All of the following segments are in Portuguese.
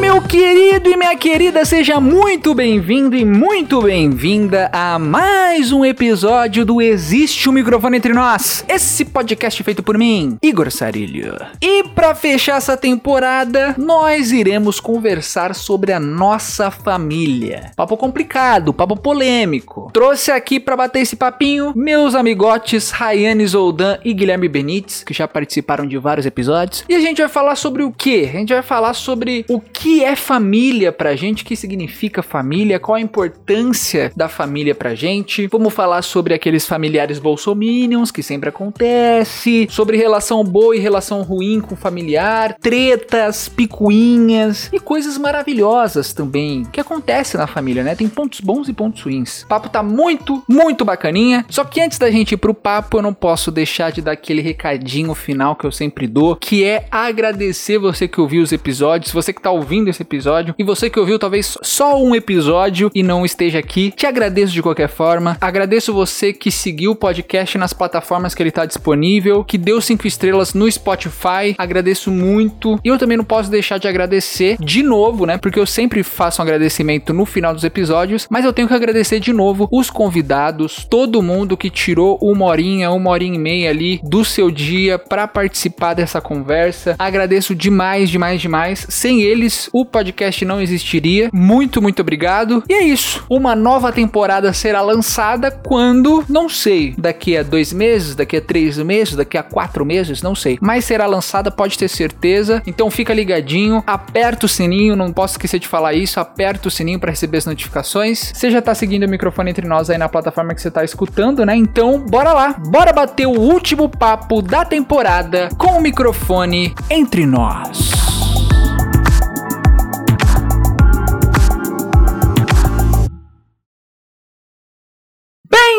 meu querido e minha querida, seja muito bem-vindo e muito bem-vinda a mais um episódio do Existe um Microfone Entre Nós, esse podcast feito por mim, Igor Sarilho. E para fechar essa temporada, nós iremos conversar sobre a nossa família. Papo complicado, papo polêmico. Trouxe aqui para bater esse papinho meus amigotes Rayane Zoldan e Guilherme Benites, que já participaram de vários episódios. E a gente vai falar sobre o que? A gente vai falar sobre o que que é família pra gente, o que significa família, qual a importância da família pra gente. Vamos falar sobre aqueles familiares bolsominions que sempre acontece, sobre relação boa e relação ruim com familiar, tretas, picuinhas e coisas maravilhosas também que acontecem na família, né? Tem pontos bons e pontos ruins. O papo tá muito, muito bacaninha. Só que antes da gente ir pro papo, eu não posso deixar de dar aquele recadinho final que eu sempre dou, que é agradecer você que ouviu os episódios, você que tá ouvindo ouvindo esse episódio. E você que ouviu talvez só um episódio e não esteja aqui, te agradeço de qualquer forma. Agradeço você que seguiu o podcast nas plataformas que ele está disponível, que deu cinco estrelas no Spotify. Agradeço muito. E eu também não posso deixar de agradecer de novo, né? Porque eu sempre faço um agradecimento no final dos episódios, mas eu tenho que agradecer de novo os convidados, todo mundo que tirou uma horinha, uma horinha e meia ali do seu dia para participar dessa conversa. Agradeço demais, demais, demais. Sem eles, o podcast não existiria. Muito, muito obrigado. E é isso. Uma nova temporada será lançada quando? Não sei. Daqui a dois meses, daqui a três meses, daqui a quatro meses, não sei. Mas será lançada, pode ter certeza. Então fica ligadinho, aperta o sininho, não posso esquecer de falar isso. Aperta o sininho para receber as notificações. Você já tá seguindo o microfone entre nós aí na plataforma que você tá escutando, né? Então, bora lá. Bora bater o último papo da temporada com o microfone entre nós.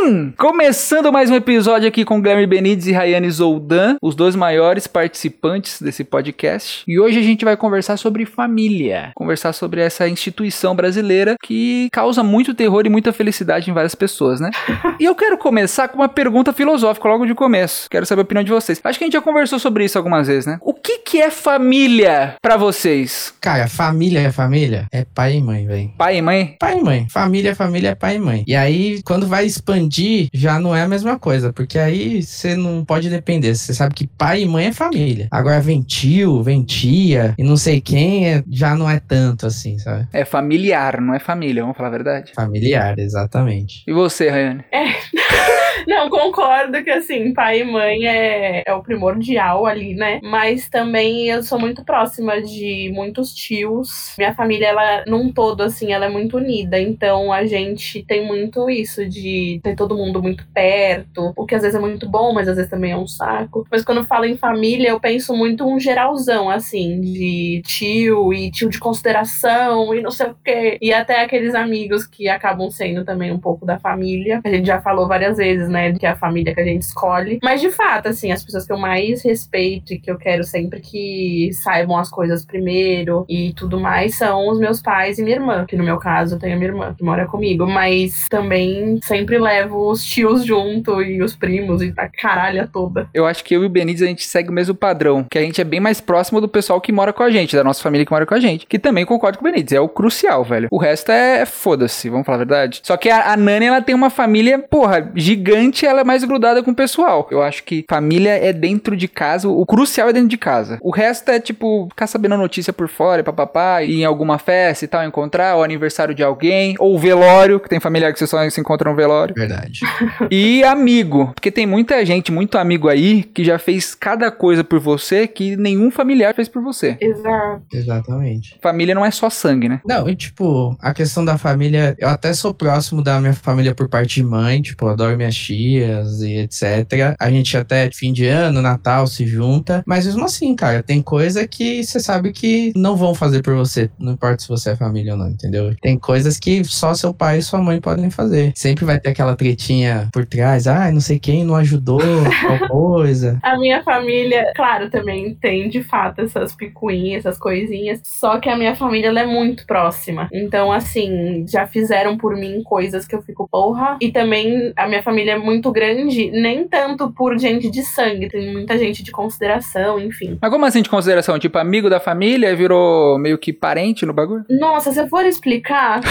Bem, começando mais um episódio aqui com Guilherme Benides e Rayane Zoldan, os dois maiores participantes desse podcast. E hoje a gente vai conversar sobre família, conversar sobre essa instituição brasileira que causa muito terror e muita felicidade em várias pessoas, né? e eu quero começar com uma pergunta filosófica logo de começo. Quero saber a opinião de vocês. Acho que a gente já conversou sobre isso algumas vezes, né? O que que é família para vocês? Cara, família é família? É pai e mãe, velho. Pai e mãe? Pai e mãe. Família é família, é pai e mãe. E aí, quando vai expandir já não é a mesma coisa, porque aí você não pode depender. Você sabe que pai e mãe é família. Agora vem tio, vem tia e não sei quem, é, já não é tanto assim, sabe? É familiar, não é família, vamos falar a verdade? Familiar, exatamente. E você, Rayane? É. Não, concordo que assim, pai e mãe é, é o primordial ali, né? Mas também eu sou muito próxima de muitos tios. Minha família, ela, num todo, assim, ela é muito unida. Então a gente tem muito isso de ter todo mundo muito perto, o que às vezes é muito bom, mas às vezes também é um saco. Mas quando eu falo em família, eu penso muito um geralzão, assim, de tio e tio de consideração e não sei o quê. E até aqueles amigos que acabam sendo também um pouco da família. A gente já falou várias vezes, né, que a família que a gente escolhe. Mas de fato, assim, as pessoas que eu mais respeito e que eu quero sempre que saibam as coisas primeiro e tudo mais são os meus pais e minha irmã, que no meu caso eu tenho a minha irmã que mora comigo, mas também sempre levo os tios junto e os primos e a caralha toda. Eu acho que eu e o Benítez a gente segue o mesmo padrão, que a gente é bem mais próximo do pessoal que mora com a gente, da nossa família que mora com a gente, que também concordo com o Benítez, é o crucial, velho. O resto é, é foda-se, vamos falar a verdade. Só que a, a Nani, ela tem uma família, porra, gigante, ela é mais grudada com o pessoal. Eu acho que família é dentro de casa, o crucial é dentro de casa. O resto é tipo ficar sabendo a notícia por fora, papapá, ir em alguma festa e tal, encontrar, o aniversário de alguém, ou o velório, que tem familiar que você só se encontra no velório. Verdade. e amigo, porque tem muita gente, muito amigo aí, que já fez cada coisa por você que nenhum familiar fez por você. Exato. Exatamente. Família não é só sangue, né? Não, e tipo, a questão da família, eu até sou próximo da minha família por parte de mãe, tipo, adoro minhas tias e etc. A gente até fim de ano, Natal, se junta, mas mesmo assim, cara, tem coisa que você sabe que não vão fazer por você, não importa se você é família ou não, entendeu? Tem coisas que só seu pai e sua mãe podem fazer. Sempre vai ter aquela tretinha por trás, ah, não sei quem não ajudou, tal coisa. A minha família, claro, também tem de fato essas picuinhas, essas coisinhas, só que a minha família ela é muito próxima. Então, assim, já fizeram por mim coisas que eu fico porra. E também a minha família muito grande, nem tanto por gente de sangue, tem muita gente de consideração, enfim. Mas como assim de consideração? Tipo, amigo da família virou meio que parente no bagulho? Nossa, se eu for explicar,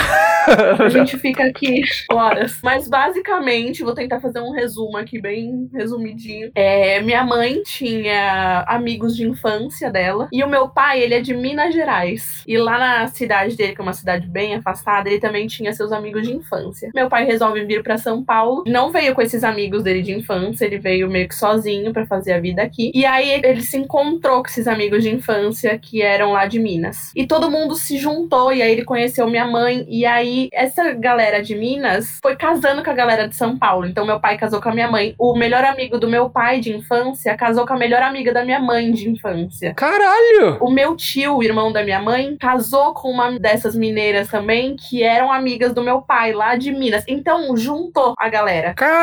a gente fica aqui horas. Mas basicamente, vou tentar fazer um resumo aqui, bem resumidinho. É, minha mãe tinha amigos de infância dela, e o meu pai, ele é de Minas Gerais. E lá na cidade dele, que é uma cidade bem afastada, ele também tinha seus amigos de infância. Meu pai resolve vir para São Paulo, não veio com esses amigos dele de infância, ele veio meio que sozinho para fazer a vida aqui. E aí ele se encontrou com esses amigos de infância que eram lá de Minas. E todo mundo se juntou e aí ele conheceu minha mãe e aí essa galera de Minas foi casando com a galera de São Paulo. Então meu pai casou com a minha mãe. O melhor amigo do meu pai de infância casou com a melhor amiga da minha mãe de infância. Caralho! O meu tio, o irmão da minha mãe, casou com uma dessas mineiras também, que eram amigas do meu pai lá de Minas. Então juntou a galera. Caralho,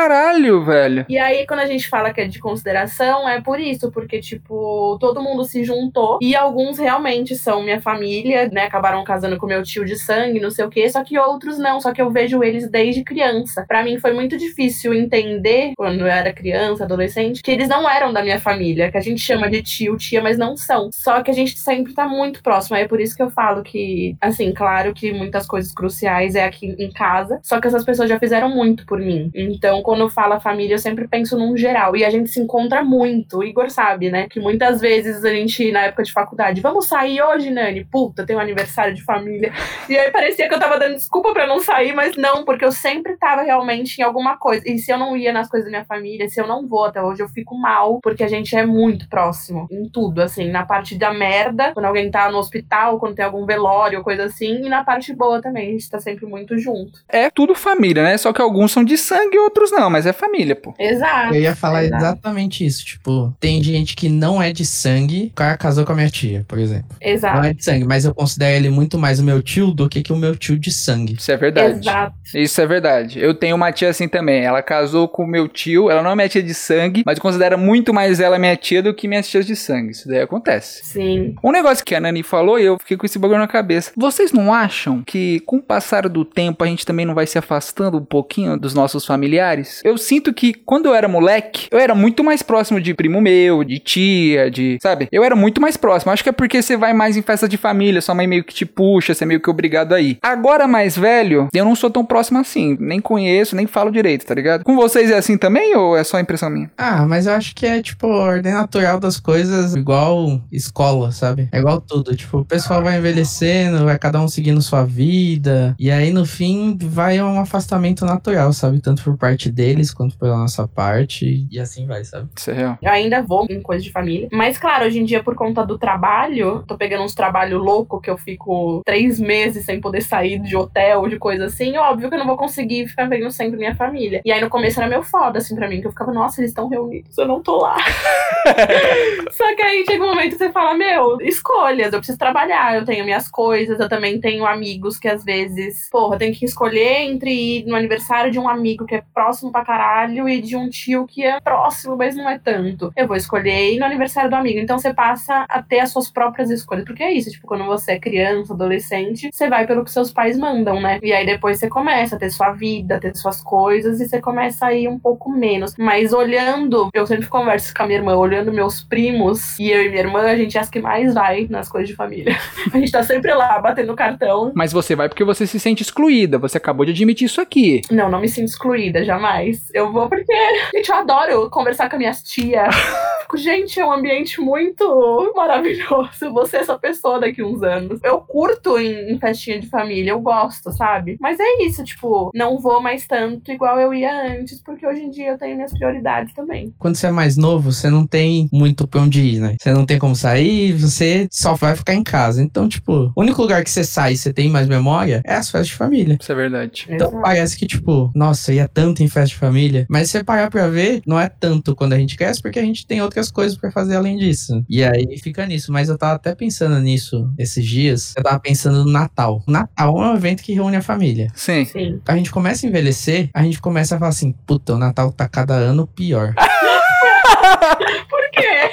velho. E aí, quando a gente fala que é de consideração, é por isso, porque, tipo, todo mundo se juntou e alguns realmente são minha família, né? Acabaram casando com meu tio de sangue, não sei o quê, só que outros não, só que eu vejo eles desde criança. Para mim foi muito difícil entender, quando eu era criança, adolescente, que eles não eram da minha família, que a gente chama de tio, tia, mas não são. Só que a gente sempre tá muito próximo. É por isso que eu falo que, assim, claro que muitas coisas cruciais é aqui em casa, só que essas pessoas já fizeram muito por mim. Então, quando fala família, eu sempre penso num geral. E a gente se encontra muito. O Igor sabe, né? Que muitas vezes a gente, na época de faculdade, vamos sair hoje, Nani? Puta, tem um aniversário de família. E aí parecia que eu tava dando desculpa para não sair, mas não, porque eu sempre tava realmente em alguma coisa. E se eu não ia nas coisas da minha família, se eu não vou até hoje, eu fico mal, porque a gente é muito próximo em tudo, assim, na parte da merda, quando alguém tá no hospital, quando tem algum velório, coisa assim, e na parte boa também, a gente tá sempre muito junto. É tudo família, né? Só que alguns são de sangue e outros não, mas é família, pô. Exato. Eu ia falar exato. exatamente isso. Tipo, tem gente que não é de sangue. O cara casou com a minha tia, por exemplo. Exato. Não é de sangue, mas eu considero ele muito mais o meu tio do que, que o meu tio de sangue. Isso é verdade. Exato. Isso é verdade. Eu tenho uma tia assim também. Ela casou com o meu tio. Ela não é minha tia de sangue, mas considera muito mais ela minha tia do que minhas tias de sangue. Isso daí acontece. Sim. Um negócio que a Nani falou e eu fiquei com esse bagulho na cabeça. Vocês não acham que com o passar do tempo a gente também não vai se afastando um pouquinho dos nossos familiares? Eu sinto que quando eu era moleque, eu era muito mais próximo de primo meu, de tia, de. Sabe? Eu era muito mais próximo. Acho que é porque você vai mais em festa de família, sua mãe meio que te puxa, você é meio que obrigado a ir. Agora, mais velho, eu não sou tão próximo assim. Nem conheço, nem falo direito, tá ligado? Com vocês é assim também ou é só impressão minha? Ah, mas eu acho que é, tipo, ordem natural das coisas, igual escola, sabe? É igual tudo. Tipo, o pessoal vai envelhecendo, vai cada um seguindo sua vida. E aí, no fim, vai um afastamento natural, sabe? Tanto por parte deles quanto pela nossa parte. E assim vai, sabe? Isso é real. Eu ainda vou em coisa de família. Mas, claro, hoje em dia, por conta do trabalho, tô pegando uns trabalhos loucos que eu fico três meses sem poder sair de hotel, de coisa assim. Óbvio que eu não vou conseguir ficar vendo sempre minha família. E aí, no começo, era meio foda, assim, pra mim, que eu ficava, nossa, eles estão reunidos, eu não tô lá. Só que aí chega um momento que você fala, meu, escolhas, eu preciso trabalhar, eu tenho minhas coisas, eu também tenho amigos que às vezes, porra, eu tenho que escolher entre ir no aniversário de um amigo que é próximo pra caralho e de um tio que é próximo, mas não é tanto. Eu vou escolher ir no aniversário do amigo. Então você passa a ter as suas próprias escolhas. Porque é isso, tipo, quando você é criança, adolescente, você vai pelo que seus pais mandam, né? E aí depois você começa a ter sua vida, ter suas coisas e você começa a ir um pouco menos. Mas olhando, eu sempre converso com a minha irmã, olhando meus primos e eu e minha irmã, a gente é as que mais vai nas coisas de família. A gente tá sempre lá, batendo cartão. Mas você vai porque você se sente excluída. Você acabou de admitir isso aqui. Não, não me sinto excluída, jamais. Eu vou porque, gente, eu adoro conversar com as minhas tias. Fico, gente, é um ambiente muito maravilhoso. Você é essa pessoa daqui uns anos. Eu curto em, em festinha de família, eu gosto, sabe? Mas é isso, tipo, não vou mais tanto igual eu ia antes, porque hoje em dia eu tenho minhas prioridades também. Quando você é mais novo, você não tem muito pra onde ir, né? Você não tem como sair, você só vai ficar em casa. Então, tipo, o único lugar que você sai e você tem mais memória é as festas de família. Isso é verdade. Então Exato. parece que, tipo, nossa, ia tanto em festa de família. Mas se você parar pra ver, não é tanto quando a gente cresce, porque a gente tem outras coisas pra fazer além disso. E aí fica nisso. Mas eu tava até pensando nisso esses dias. Eu tava pensando no Natal. Natal é um evento que reúne a família. Sim. Sim. A gente começa a envelhecer, a gente começa a falar assim, puta, o Natal tá cada ano pior. Por quê?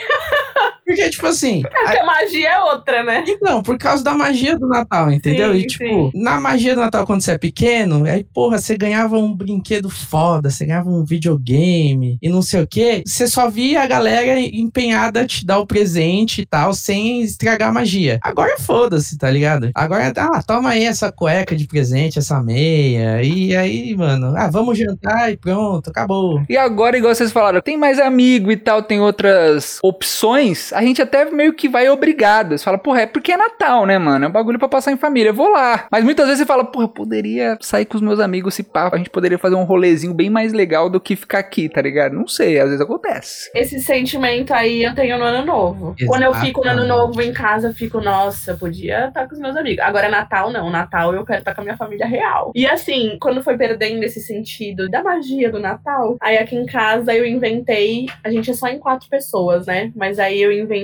Porque, tipo assim. Porque a magia é outra, né? Então, por causa da magia do Natal, entendeu? Sim, e, tipo, sim. na magia do Natal, quando você é pequeno, aí, porra, você ganhava um brinquedo foda, você ganhava um videogame e não sei o quê. Você só via a galera empenhada a te dar o presente e tal, sem estragar a magia. Agora foda-se, tá ligado? Agora, ah, toma aí essa cueca de presente, essa meia. E aí, mano, ah, vamos jantar e pronto, acabou. E agora, igual vocês falaram, tem mais amigo e tal, tem outras opções, a gente até meio que vai obrigado. Você fala, porra, é porque é Natal, né, mano? É um bagulho pra passar em família, eu vou lá. Mas muitas vezes você fala, porra, eu poderia sair com os meus amigos, se pá, a gente poderia fazer um rolezinho bem mais legal do que ficar aqui, tá ligado? Não sei, às vezes acontece. Esse sentimento aí eu tenho no ano novo. Quando eu fico no ano novo em casa, eu fico, nossa, podia estar com os meus amigos. Agora, Natal não. Natal eu quero estar com a minha família real. E assim, quando foi perdendo esse sentido da magia do Natal, aí aqui em casa eu inventei. A gente é só em quatro pessoas, né? Mas aí eu inventei,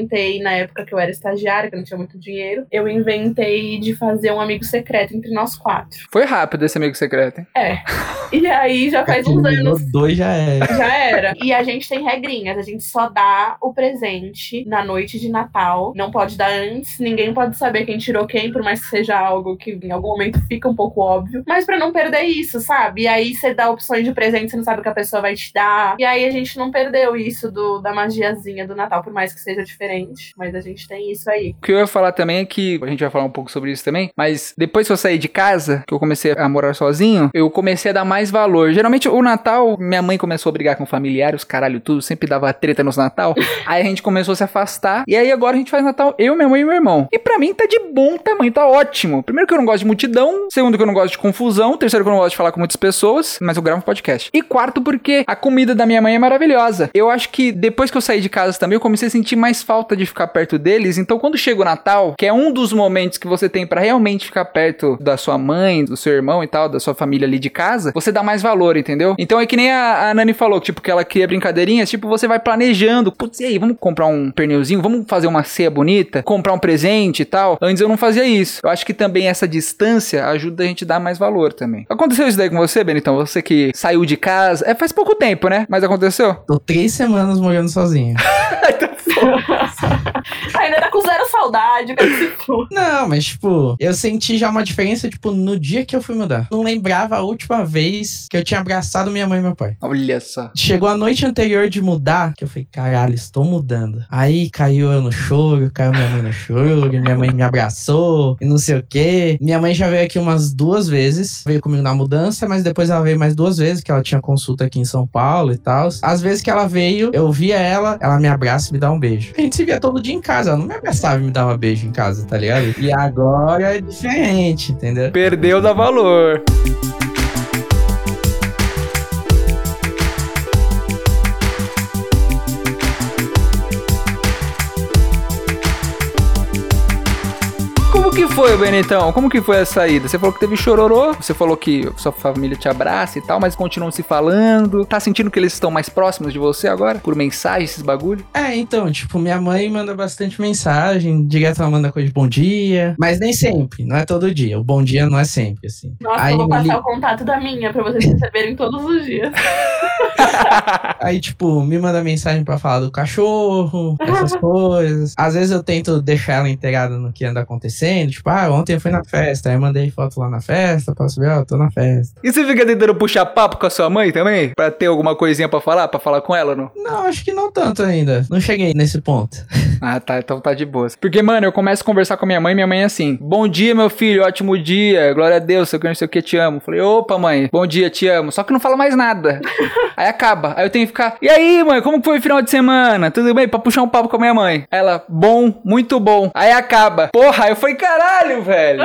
na época que eu era estagiária, que eu não tinha muito dinheiro, eu inventei de fazer um amigo secreto entre nós quatro. Foi rápido esse amigo secreto, hein? É. E aí já faz uns anos. dois já é. Já era. E a gente tem regrinhas. A gente só dá o presente na noite de Natal. Não pode dar antes. Ninguém pode saber quem tirou quem, por mais que seja algo que em algum momento fica um pouco óbvio. Mas pra não perder isso, sabe? E aí você dá opções de presente, você não sabe o que a pessoa vai te dar. E aí a gente não perdeu isso do, da magiazinha do Natal, por mais que seja diferente. Mas a gente tem isso aí. O que eu ia falar também é que, a gente vai falar um pouco sobre isso também, mas depois que eu saí de casa, que eu comecei a morar sozinho, eu comecei a dar mais valor. Geralmente o Natal, minha mãe começou a brigar com familiares, caralho, tudo, sempre dava treta nos Natal. aí a gente começou a se afastar, e aí agora a gente faz Natal eu, minha mãe e meu irmão. E pra mim tá de bom tamanho, tá ótimo. Primeiro que eu não gosto de multidão, segundo que eu não gosto de confusão, terceiro que eu não gosto de falar com muitas pessoas, mas eu gravo podcast. E quarto porque a comida da minha mãe é maravilhosa. Eu acho que depois que eu saí de casa também, eu comecei a sentir mais falta de ficar perto deles. Então quando chega o Natal, que é um dos momentos que você tem pra realmente ficar perto da sua mãe, do seu irmão e tal, da sua família ali de casa, você dá mais valor, entendeu? Então é que nem a, a Nani falou, tipo, que ela cria brincadeirinhas, tipo, você vai planejando. Putz, e aí, vamos comprar um pernilzinho? Vamos fazer uma ceia bonita? Comprar um presente e tal? Antes eu não fazia isso. Eu acho que também essa distância ajuda a gente a dar mais valor também. Aconteceu isso daí com você, Benitão? Você que saiu de casa. É faz pouco tempo, né? Mas aconteceu? Tô três semanas morando sozinho. Ainda tá com zero saudade, for. Não, mas, tipo, eu senti já uma diferença, tipo, no dia que eu fui mudar. Não lembrava a última vez que eu tinha abraçado minha mãe e meu pai. Olha só. Chegou a noite anterior de mudar, que eu falei, caralho, estou mudando. Aí caiu eu no choro, caiu minha mãe no choro, minha mãe me abraçou e não sei o quê. Minha mãe já veio aqui umas duas vezes, veio comigo na mudança, mas depois ela veio mais duas vezes, que ela tinha consulta aqui em São Paulo e tal. Às vezes que ela veio, eu via ela, ela me abraça e me dá um beijo. A gente se via todo dia em casa, ela não me abraçava e me dava um beijo em casa, tá ligado? E agora é diferente, entendeu? Perdeu da valor. Foi, Benitão? Como que foi a saída? Você falou que teve chororô, você falou que sua família te abraça e tal, mas continuam se falando. Tá sentindo que eles estão mais próximos de você agora? Por mensagem, esses bagulho? É, então, tipo, minha mãe manda bastante mensagem, direto ela manda coisa de bom dia, mas nem sempre, não é todo dia. O bom dia não é sempre, assim. Nossa, Aí eu vou passar li- o contato da minha pra vocês receberem todos os dias. Aí, tipo, me manda mensagem pra falar do cachorro, essas coisas. Às vezes eu tento deixar ela inteirada no que anda acontecendo. Tipo, ah, ontem eu fui na festa, aí eu mandei foto lá na festa, pra saber, ó, eu tô na festa. E você fica tentando puxar papo com a sua mãe também? Pra ter alguma coisinha pra falar? Pra falar com ela, não? Não, acho que não tanto ainda. Não cheguei nesse ponto. Ah, tá. Então tá de boa. Porque, mano, eu começo a conversar com a minha mãe, minha mãe é assim: Bom dia, meu filho, ótimo dia, glória a Deus, sei o que, não sei o que, te amo. Falei, opa, mãe, bom dia, te amo. Só que não fala mais nada. aí acaba. Aí eu tenho que ficar, e aí, mãe, como foi o final de semana? Tudo bem? Pra puxar um papo com a minha mãe. Ela, bom, muito bom. Aí acaba. Porra, eu falei, caralho, velho.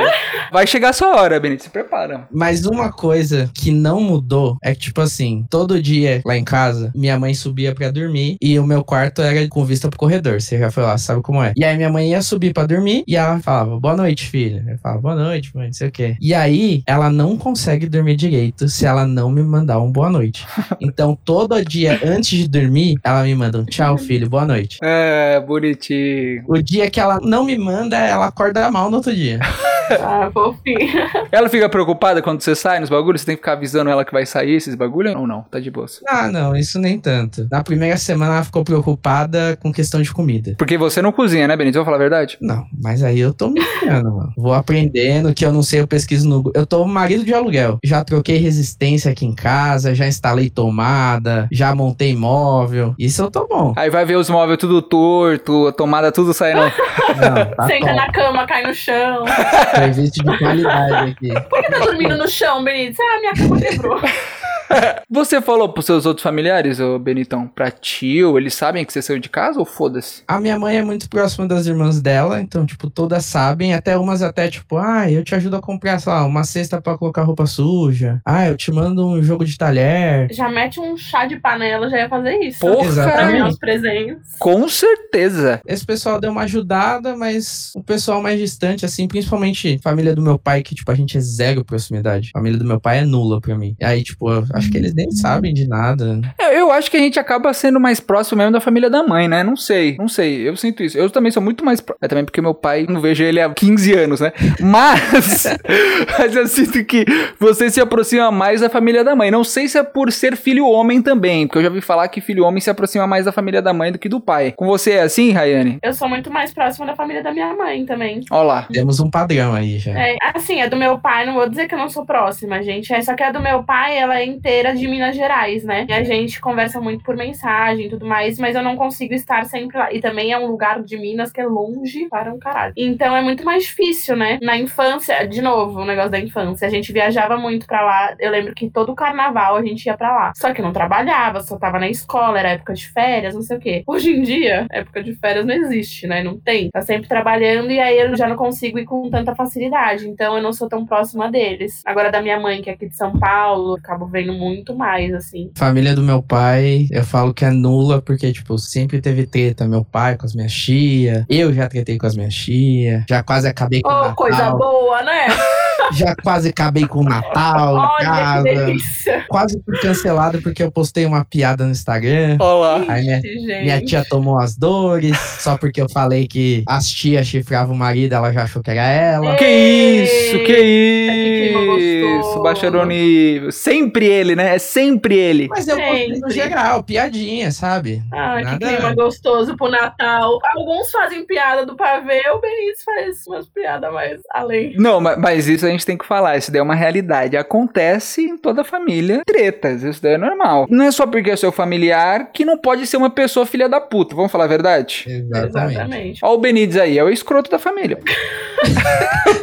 Vai chegar a sua hora, Benito, se prepara. Mas uma coisa que não mudou é que, tipo assim, todo dia lá em casa, minha mãe subia pra dormir e o meu quarto era com vista pro corredor. Você já foi lá, sabe como é? E aí minha mãe ia subir pra dormir e ela falava, boa noite, filha. Eu falava, boa noite, mãe, não sei o quê. E aí, ela não consegue dormir direito se ela não me mandar um boa noite. Então, todo dia antes de dormir, ela me manda um tchau, filho, boa noite. É, bonitinho. O dia que ela não me manda, ela acorda mal no outro dia. 哈。Ah, fofinha. Ela fica preocupada quando você sai nos bagulhos? Você tem que ficar avisando ela que vai sair esses bagulhos ou não? Tá de boa. Ah, não, isso nem tanto. Na primeira semana ela ficou preocupada com questão de comida. Porque você não cozinha, né, Benito? Vou falar a verdade? Não, mas aí eu tô me enfiando, mano. Vou aprendendo, que eu não sei, eu pesquiso no. Eu tô marido de aluguel. Já troquei resistência aqui em casa, já instalei tomada, já montei móvel. Isso eu tô bom. Aí vai ver os móveis tudo torto, a tomada tudo saindo. Não, tá Senta top. na cama, cai no chão. Serviço de qualidade aqui. Por que tá dormindo no chão, Benito? Ah, minha cama quebrou. Você falou pros seus outros familiares, ô Benitão, pra tio, eles sabem que você saiu de casa ou foda-se? A minha mãe é muito próxima das irmãs dela, então, tipo, todas sabem, até umas até, tipo, ah, eu te ajudo a comprar, sei lá, uma cesta pra colocar roupa suja. Ah, eu te mando um jogo de talher. Já mete um chá de panela, já ia fazer isso. Porra! Pra Exatamente. ganhar os presentes. Com certeza. Esse pessoal deu uma ajudada, mas o pessoal mais distante, assim, principalmente família do meu pai, que, tipo, a gente é zero proximidade. A família do meu pai é nula pra mim. E aí, tipo, acho que eles nem sabem de nada. Eu, eu acho que a gente acaba sendo mais próximo mesmo da família da mãe, né? Não sei, não sei. Eu sinto isso. Eu também sou muito mais. pró- É também porque meu pai, não vejo ele há 15 anos, né? Mas. mas eu sinto que você se aproxima mais da família da mãe. Não sei se é por ser filho homem também, porque eu já ouvi falar que filho homem se aproxima mais da família da mãe do que do pai. Com você é assim, Rayane? Eu sou muito mais próxima da família da minha mãe também. Ó lá. Temos um padrão aí já. É, assim, é do meu pai, não vou dizer que eu não sou próxima, gente. É, só que a do meu pai, ela é inteira de Minas Gerais, né? E a gente conversa muito por mensagem e tudo mais, mas eu não consigo estar sempre lá. E também é um lugar de Minas que é longe para um caralho. Então é muito mais difícil, né? Na infância, de novo, o negócio da infância, a gente viajava muito pra lá. Eu lembro que todo carnaval a gente ia pra lá. Só que não trabalhava, só tava na escola, era época de férias, não sei o quê. Hoje em dia, época de férias não existe, né? Não tem. Tá sempre trabalhando e aí eu já não consigo ir com tanta facilidade. Então eu não sou tão próxima deles. Agora da minha mãe, que é aqui de São Paulo, acabo vendo muito mais, assim. Família do meu pai, eu falo que é nula, porque, tipo, sempre teve treta. Meu pai com as minhas tia, eu já tretei com as minhas tia, já quase acabei com o Oh, Natal, coisa boa, né? já quase acabei com o Natal em Olha que casa, delícia. quase fui cancelado porque eu postei uma piada no Instagram. Ó lá. Aí minha, Gente. minha tia tomou as dores, só porque eu falei que as tias chifravam o marido, ela já achou que era ela. Que isso, que que isso. Bacharoni. Sempre ele, né? É sempre ele. Mas eu postei no geral, piadinha, sabe? Que Nada- clima gostoso pro Natal. Alguns fazem piada do pavê, o Benítez faz umas piadas mais além. Não, ma- mas isso a gente tem que falar. Isso daí é uma realidade. Acontece em toda família. Tretas. Isso daí é normal. Não é só porque é seu familiar que não pode ser uma pessoa filha da puta. Vamos falar a verdade? Exatamente. Exatamente. Ó, o Benítez aí, é o escroto da família.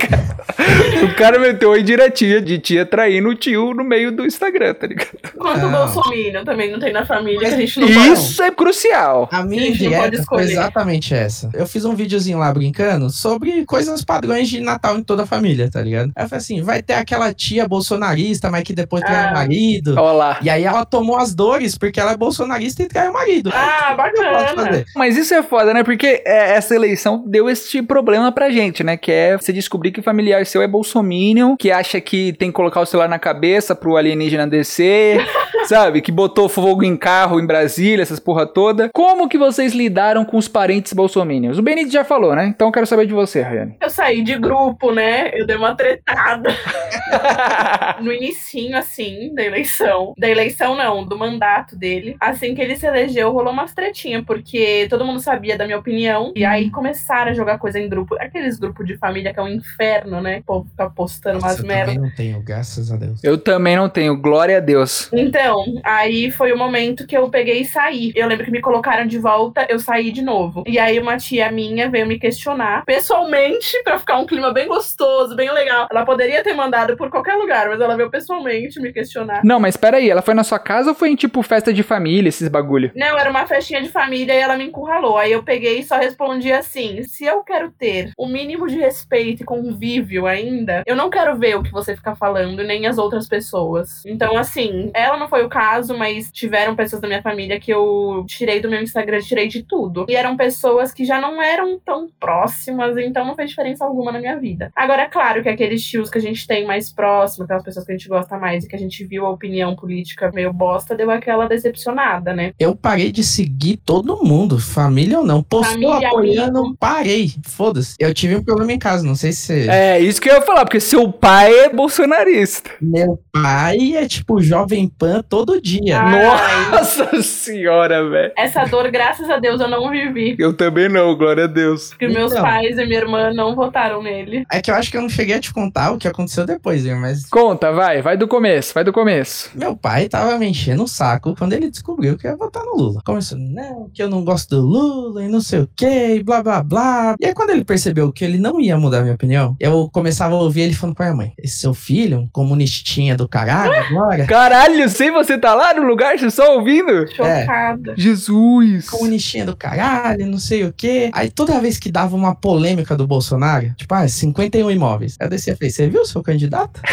o cara meteu aí diretinha de tia traindo o tio no meio do Instagram, tá ligado? Quanto o Não. Bolsonaro também não tem na família, que a gente não fala. Isso é crucial. A minha A gente indireta foi escolher. exatamente essa. Eu fiz um videozinho lá brincando sobre coisas padrões de Natal em toda a família, tá ligado? Aí eu falei assim: vai ter aquela tia bolsonarista, mas que depois trai Ah. o marido. Ó lá. E aí ela tomou as dores porque ela é bolsonarista e trai o marido. Ah, O que eu posso bacana. fazer? Mas isso é foda, né? Porque é, essa eleição deu este problema pra gente, né? Que é você descobrir que familiar seu é bolsominion, que acha que tem que colocar o celular na cabeça pro alienígena descer, sabe? Que botou fogo em carro em Brasília, essas porra toda. Como que vocês lidaram com os parentes bolsominions? O Benito já falou, né? Então eu quero saber de você, Rayane. Eu saí de grupo, né? Eu dei uma tretada. no inicinho, assim, da eleição. Da eleição, não, do mandato dele. Assim que ele se elegeu, rolou umas tretinhas, porque todo mundo sabia da minha opinião. E aí começaram a jogar coisa em grupo. Aqueles grupos de família que é um inferno, né? O povo fica postando Nossa, umas eu merda. também não tenho, graças a Deus. Eu também não tenho, glória a Deus. Então, aí foi o momento que eu peguei e saí. Eu lembro que me colocaram de volta, eu saí de novo. E aí uma tia minha veio me questionar pessoalmente, pra ficar um clima bem gostoso, bem legal. Ela poderia ter mandado por qualquer lugar, mas ela veio pessoalmente me questionar. Não, mas peraí, ela foi na sua casa ou foi em tipo festa de família, esses bagulho? Não, era uma festinha de família e ela me encurralou. Aí eu peguei e só respondi assim: se eu quero ter o mínimo de respeito e convívio ainda, eu não quero ver o que você fica falando, nem as outras pessoas. Então, assim, ela não foi o caso, mas tiveram pessoas da minha família que eu tirei do meu Instagram, tirei de tudo. E eram pessoas que já não eram tão próximas, então não fez diferença alguma na minha vida. Agora, é claro que aqueles tios que a gente tem mais próximo, aquelas pessoas que a gente gosta mais e que a gente viu a opinião política meio bosta, deu aquela decepcionada, né? Eu parei de seguir todo mundo, família ou não. Postou Família, apoiando, amigo. parei. Foda-se. Eu tive um problema em casa, não sei se. É, isso que eu ia falar, porque seu pai é bolsonarista. Meu pai é tipo Jovem Pan todo dia. Ai. Nossa senhora, velho. Essa dor, graças a Deus, eu não vivi. Eu também não, glória a Deus. Porque meus Então. pais e minha irmã não votaram nele. É que eu acho que eu não cheguei a te contar o que aconteceu depois, viu? mas Conta, vai, vai do começo, vai do começo. meu pai tava me enchendo o saco quando ele descobriu que ia votar no Lula. Começou, não, que eu não gosto do Lula e não sei o que, blá blá blá. E aí quando ele percebeu que ele não ia mudar minha opinião, eu começava a ouvir ele falando pra minha mãe: esse seu filho, um comunistinha do caralho agora, Caralho, sem você tá lá no lugar, você só ouvindo? Chocada. Jesus. comunistinha do caralho, não sei o quê. Aí toda vez que dava uma polêmica do Bolsonaro, tipo, ah, 51 imóveis. Eu descia e falei, você viu o seu candidato?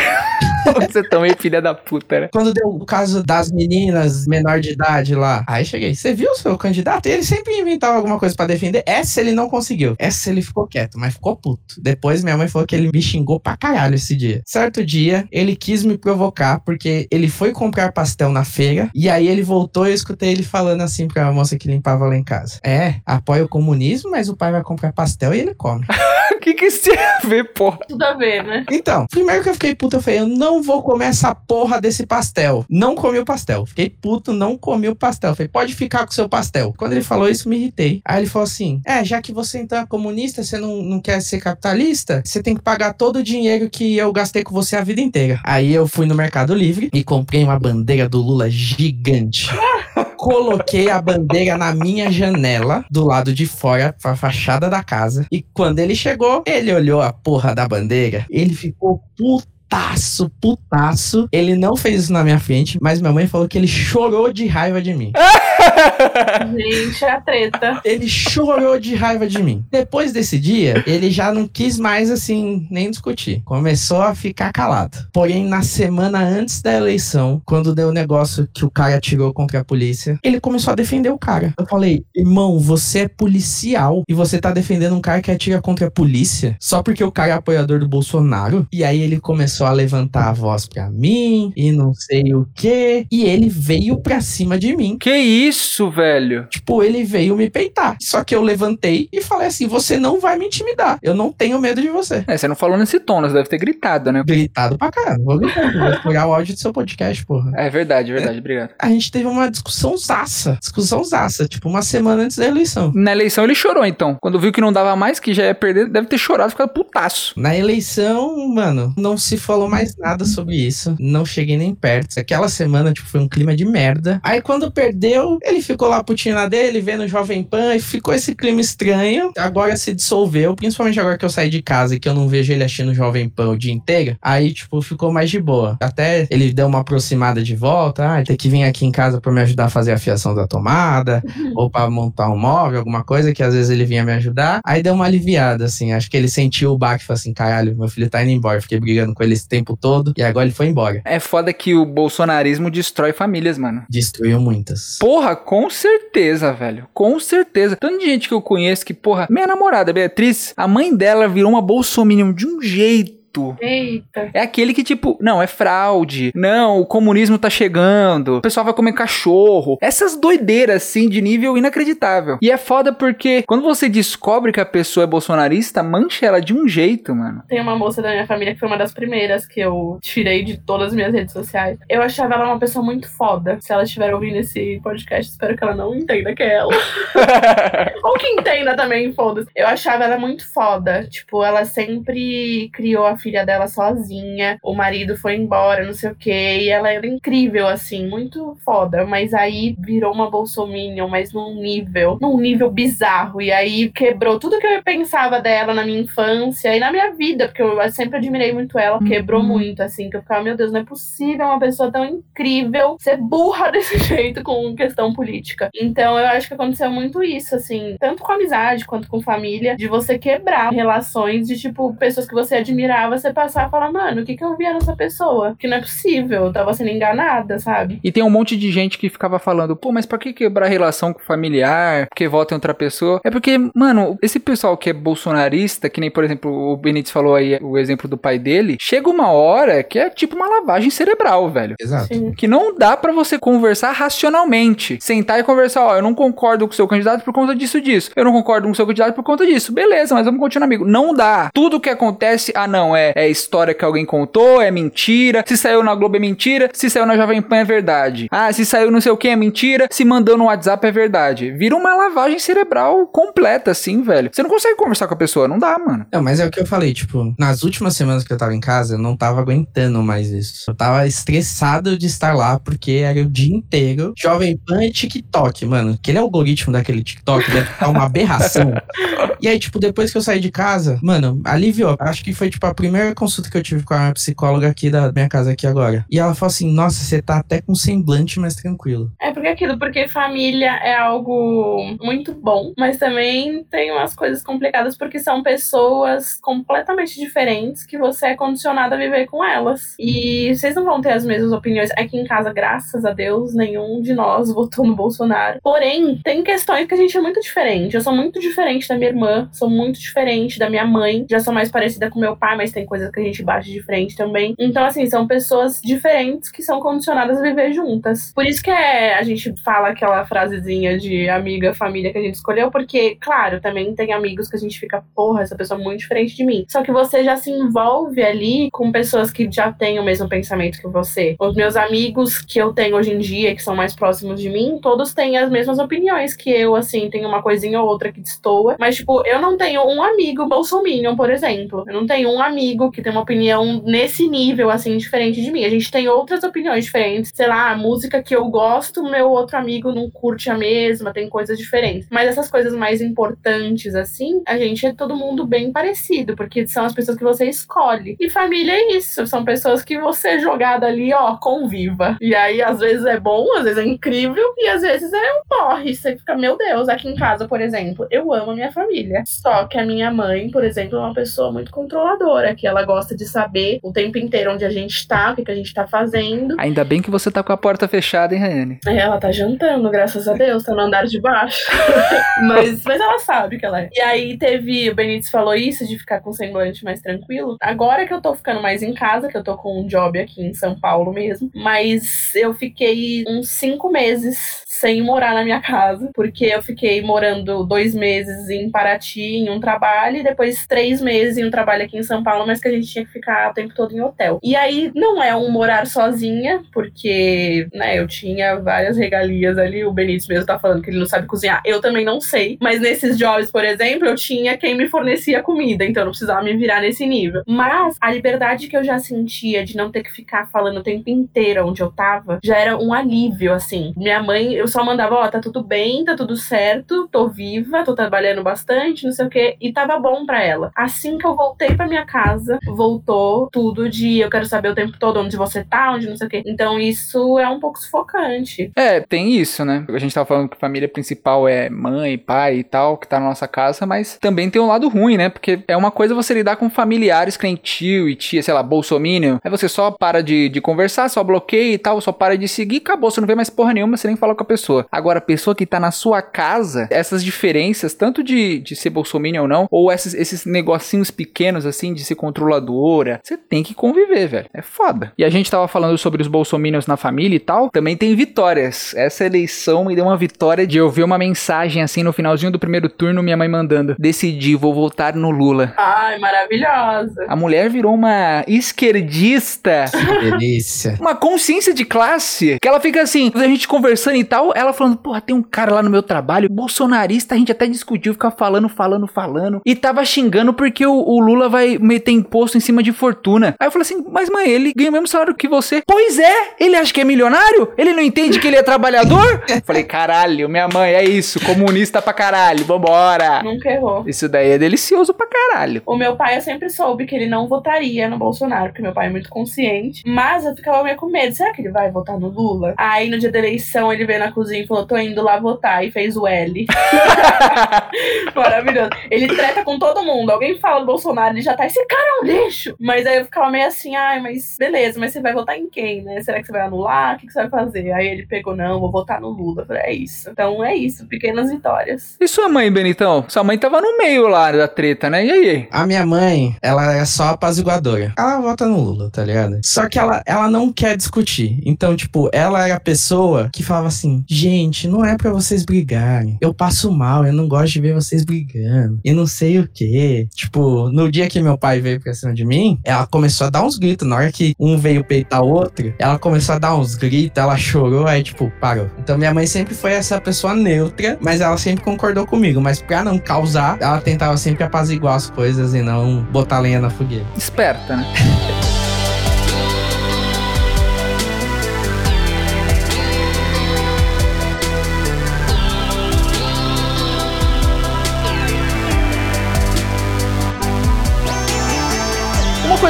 Você também é filha da puta, né? Quando deu o caso das meninas menor de idade lá, aí cheguei, você viu o seu candidato? E ele sempre inventava alguma coisa pra defender. Essa ele não conseguiu. Essa ele ficou quieto, mas ficou puto. Depois minha mãe falou que ele me xingou pra caralho esse dia. Certo dia, ele quis me provocar porque ele foi comprar pastel na feira e aí ele voltou e eu escutei ele falando assim pra moça que limpava lá em casa. É, apoia o comunismo, mas o pai vai comprar pastel e ele come. O que que isso tem a ver, porra? Tudo a ver, né? Então, primeiro que eu fiquei puto, eu falei, eu não vou comer essa porra desse pastel. Não comi o pastel. Fiquei puto, não comi o pastel. Falei, pode ficar com o seu pastel. Quando ele falou isso, me irritei. Aí ele falou assim: É, já que você então é comunista, você não, não quer ser capitalista, você tem que pagar todo o dinheiro que eu gastei com você a vida inteira. Aí eu fui no Mercado Livre e comprei uma bandeira do Lula gigante. Coloquei a bandeira na minha janela, do lado de fora, pra fachada da casa. E quando ele chegou, ele olhou a porra da bandeira. Ele ficou putaço, putaço. Ele não fez isso na minha frente, mas minha mãe falou que ele chorou de raiva de mim. Gente, é a treta. Ele chorou de raiva de mim. Depois desse dia, ele já não quis mais, assim, nem discutir. Começou a ficar calado. Porém, na semana antes da eleição, quando deu o negócio que o cara atirou contra a polícia, ele começou a defender o cara. Eu falei, irmão, você é policial e você tá defendendo um cara que atira contra a polícia só porque o cara é apoiador do Bolsonaro? E aí ele começou a levantar a voz pra mim e não sei o quê. E ele veio pra cima de mim. Que isso, velho? Tipo, ele veio me peitar. Só que eu levantei e falei assim: você não vai me intimidar. Eu não tenho medo de você. É, você não falou nesse tom, né? Você deve ter gritado, né? Gritado pra caramba. Vou gritar, vou pegar o áudio do seu podcast, porra. É verdade, é verdade, obrigado. A gente teve uma discussão zaça. Discussão zaça, tipo, uma semana antes da eleição. Na eleição ele chorou, então. Quando viu que não dava mais, que já ia perder, deve ter chorado, ficado putaço. Na eleição, mano, não se falou mais nada sobre isso. Não cheguei nem perto. Aquela semana, tipo, foi um clima de merda. Aí quando perdeu, ele ficou lá putinho na dele, vendo o Jovem Pan, e ficou esse clima estranho. Agora se dissolveu, principalmente agora que eu saí de casa e que eu não vejo ele assistindo o Jovem Pan o dia inteiro. Aí, tipo, ficou mais de boa. Até ele deu uma aproximada de volta. Ah, tem que vir aqui em casa pra me ajudar a fazer a fiação da tomada, ou pra montar um móvel, alguma coisa, que às vezes ele vinha me ajudar. Aí deu uma aliviada, assim. Acho que ele sentiu o baque e falou assim: caralho, meu filho tá indo embora. Fiquei brigando com ele esse tempo todo e agora ele foi embora. É foda que o bolsonarismo destrói famílias, mano. Destruiu muitas. Porra, com certeza, velho. Com certeza. Tanto de gente que eu conheço que, porra, minha namorada, Beatriz, a mãe dela virou uma bolsominion de um jeito. Eita. É aquele que, tipo, não, é fraude. Não, o comunismo tá chegando. O pessoal vai comer cachorro. Essas doideiras, assim, de nível inacreditável. E é foda porque quando você descobre que a pessoa é bolsonarista, mancha ela de um jeito, mano. Tem uma moça da minha família que foi uma das primeiras que eu tirei de todas as minhas redes sociais. Eu achava ela uma pessoa muito foda. Se ela estiver ouvindo esse podcast, espero que ela não entenda que é ela. Ou que entenda também, foda-se. Eu achava ela muito foda. Tipo, ela sempre criou a filha dela sozinha. O marido foi embora, não sei o quê. E ela era incrível, assim, muito foda. Mas aí virou uma bolsominion, mas num nível, num nível bizarro. E aí quebrou tudo que eu pensava dela na minha infância e na minha vida, porque eu sempre admirei muito ela. Quebrou Uhum. muito, assim, que eu ficava, meu Deus, não é possível uma pessoa tão incrível ser burra desse jeito com questão política. Então eu acho que aconteceu muito isso, assim, tanto com amizade quanto com família, de você quebrar relações de, tipo, pessoas que você admirava você passar e falar, mano, o que que eu via nessa pessoa? Que não é possível, eu tava sendo enganada, sabe? E tem um monte de gente que ficava falando, pô, mas pra que quebrar relação com o familiar? Porque vota em outra pessoa? É porque, mano, esse pessoal que é bolsonarista, que nem, por exemplo, o Benítez falou aí o exemplo do pai dele, chega uma hora que é tipo uma lavagem cerebral, velho. Exato. Sim. Que não dá pra você conversar racionalmente. Sentar e conversar, ó, eu não concordo com o seu candidato por conta disso disso. Eu não concordo com o seu candidato por conta disso. Beleza, mas vamos continuar amigo. Não dá. Tudo que acontece, ah não, é, é história que alguém contou, é mentira. Se saiu na Globo é mentira. Se saiu na Jovem Pan é verdade. Ah, se saiu não sei o que é mentira. Se mandou no WhatsApp é verdade. Vira uma lavagem cerebral completa, assim, velho. Você não consegue conversar com a pessoa, não dá, mano. Não, mas é o que eu falei, tipo, nas últimas semanas que eu tava em casa, eu não tava aguentando mais isso. Eu tava estressado de estar lá, porque era o dia inteiro Jovem Pan e TikTok, mano. Aquele algoritmo daquele TikTok deve ficar uma aberração. E aí, tipo, depois que eu saí de casa, mano, aliviou. Acho que foi, tipo, a primeira consulta que eu tive com a psicóloga aqui da minha casa aqui agora. E ela falou assim, nossa, você tá até com semblante mais tranquilo. É porque aquilo, porque família é algo muito bom, mas também tem umas coisas complicadas porque são pessoas completamente diferentes que você é condicionado a viver com elas. E vocês não vão ter as mesmas opiniões. Aqui em casa, graças a Deus, nenhum de nós votou no Bolsonaro. Porém, tem questões que a gente é muito diferente. Eu sou muito diferente da minha irmã, sou muito diferente da minha mãe. Já sou mais parecida com meu pai, mas tem coisas que a gente bate de frente também. Então, assim, são pessoas diferentes que são condicionadas a viver juntas. Por isso que é, a gente fala aquela frasezinha de amiga, família que a gente escolheu, porque, claro, também tem amigos que a gente fica, porra, essa pessoa é muito diferente de mim. Só que você já se envolve ali com pessoas que já têm o mesmo pensamento que você. Os meus amigos que eu tenho hoje em dia, que são mais próximos de mim, todos têm as mesmas opiniões que eu, assim, tem uma coisinha ou outra que destoa. Mas, tipo, eu não tenho um amigo bolsominion, por exemplo. Eu não tenho um amigo que tem uma opinião nesse nível, assim, diferente de mim. A gente tem outras opiniões diferentes. Sei lá, a música que eu gosto, meu outro amigo não curte a mesma, tem coisas diferentes. Mas essas coisas mais importantes, assim, a gente é todo mundo bem parecido, porque são as pessoas que você escolhe. E família é isso, são pessoas que você é jogada ali, ó, conviva. E aí, às vezes é bom, às vezes é incrível, e às vezes é um porre. Você fica, meu Deus, aqui em casa, por exemplo, eu amo a minha família. Só que a minha mãe, por exemplo, é uma pessoa muito controladora, que ela gosta de saber o tempo inteiro onde a gente tá, o que, que a gente tá fazendo. Ainda bem que você tá com a porta fechada, hein, Rayane? É, Ela tá jantando, graças a Deus, tá no andar de baixo. mas, mas ela sabe que ela é. E aí teve, o Benítez falou isso, de ficar com o semblante mais tranquilo. Agora que eu tô ficando mais em casa, que eu tô com um job aqui em São Paulo mesmo, mas eu fiquei uns cinco meses sem morar na minha casa, porque eu fiquei morando dois meses em Paraty em um trabalho e depois três meses em um trabalho aqui em São Paulo, mas que a gente tinha que ficar o tempo todo em hotel. E aí não é um morar sozinha, porque, né, eu tinha várias regalias ali, o Benítez mesmo tá falando que ele não sabe cozinhar, eu também não sei, mas nesses jobs, por exemplo, eu tinha quem me fornecia comida, então eu não precisava me virar nesse nível. Mas a liberdade que eu já sentia de não ter que ficar falando o tempo inteiro onde eu tava, já era um alívio, assim. Minha mãe, eu só mandava, ó, tá tudo bem, tá tudo certo, tô viva, tô trabalhando bastante, não sei o quê, e tava bom pra ela. Assim que eu voltei pra minha casa, voltou tudo de eu quero saber o tempo todo onde você tá, onde não sei o quê. Então isso é um pouco sufocante. É, tem isso, né? A gente tava falando que a família principal é mãe, pai e tal, que tá na nossa casa, mas também tem um lado ruim, né? Porque é uma coisa você lidar com familiares que nem tio e tia, sei lá, bolsominion. Aí você só para de, de conversar, só bloqueia e tal, só para de seguir, acabou. Você não vê mais porra nenhuma, você nem fala com a pessoa. Agora, a pessoa que tá na sua casa, essas diferenças, tanto de, de ser bolsominion ou não, ou esses, esses negocinhos pequenos, assim, de ser controladora, você tem que conviver, velho. É foda. E a gente tava falando sobre os bolsominions na família e tal, também tem vitórias. Essa eleição me deu uma vitória de eu ver uma mensagem, assim, no finalzinho do primeiro turno, minha mãe mandando, decidi, vou votar no Lula. Ai, maravilhosa. A mulher virou uma esquerdista. Delícia. Uma consciência de classe. Que ela fica assim, a gente conversando e tal, ela falando, porra, tem um cara lá no meu trabalho, bolsonarista, a gente até discutiu, ficar falando, falando, falando. E tava xingando porque o, o Lula vai meter imposto em cima de fortuna. Aí eu falei assim, mas mãe, ele ganha o mesmo salário que você. Pois é, ele acha que é milionário? Ele não entende que ele é trabalhador? falei, caralho, minha mãe, é isso, comunista pra caralho, vambora. Nunca errou. Isso daí é delicioso pra caralho. O meu pai, eu sempre soube que ele não votaria no Bolsonaro, porque meu pai é muito consciente. Mas eu ficava meio com medo. Será que ele vai votar no Lula? Aí no dia da eleição ele veio na na cozinha e falou: tô indo lá votar. E fez o L. Maravilhoso. Ele treta com todo mundo. Alguém fala do Bolsonaro, ele já tá, esse cara é um lixo. Mas aí eu ficava meio assim, ai, mas beleza, mas você vai votar em quem, né? Será que você vai anular? O que, que você vai fazer? Aí ele pegou, não, vou votar no Lula. Eu falei, é isso. Então é isso, pequenas vitórias. E sua mãe, Benitão? Sua mãe tava no meio lá da treta, né? E aí? A minha mãe, ela é só apaziguadora. Ela vota no Lula, tá ligado? Só que ela, ela não quer discutir. Então, tipo, ela era a pessoa que falava assim: gente, não é para vocês brigarem. Eu passo mal, eu não gosto de ver vocês brigando. E não sei o quê. Tipo, no dia que meu pai veio pra cima de mim, ela começou a dar uns gritos. Na hora que um veio peitar o outro, ela começou a dar uns gritos, ela chorou, aí, tipo, parou. Então, minha mãe sempre foi essa pessoa neutra, mas ela sempre concordou comigo. Mas pra não causar, ela tentava sempre apaziguar as coisas e não botar lenha na fogueira. Esperta, né?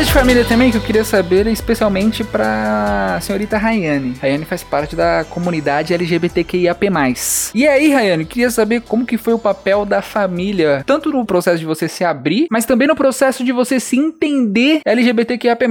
coisa de família também que eu queria saber, especialmente pra senhorita Rayane. Rayane faz parte da comunidade LGBTQIAP+. E aí, Rayane, queria saber como que foi o papel da família, tanto no processo de você se abrir, mas também no processo de você se entender LGBTQIAP+.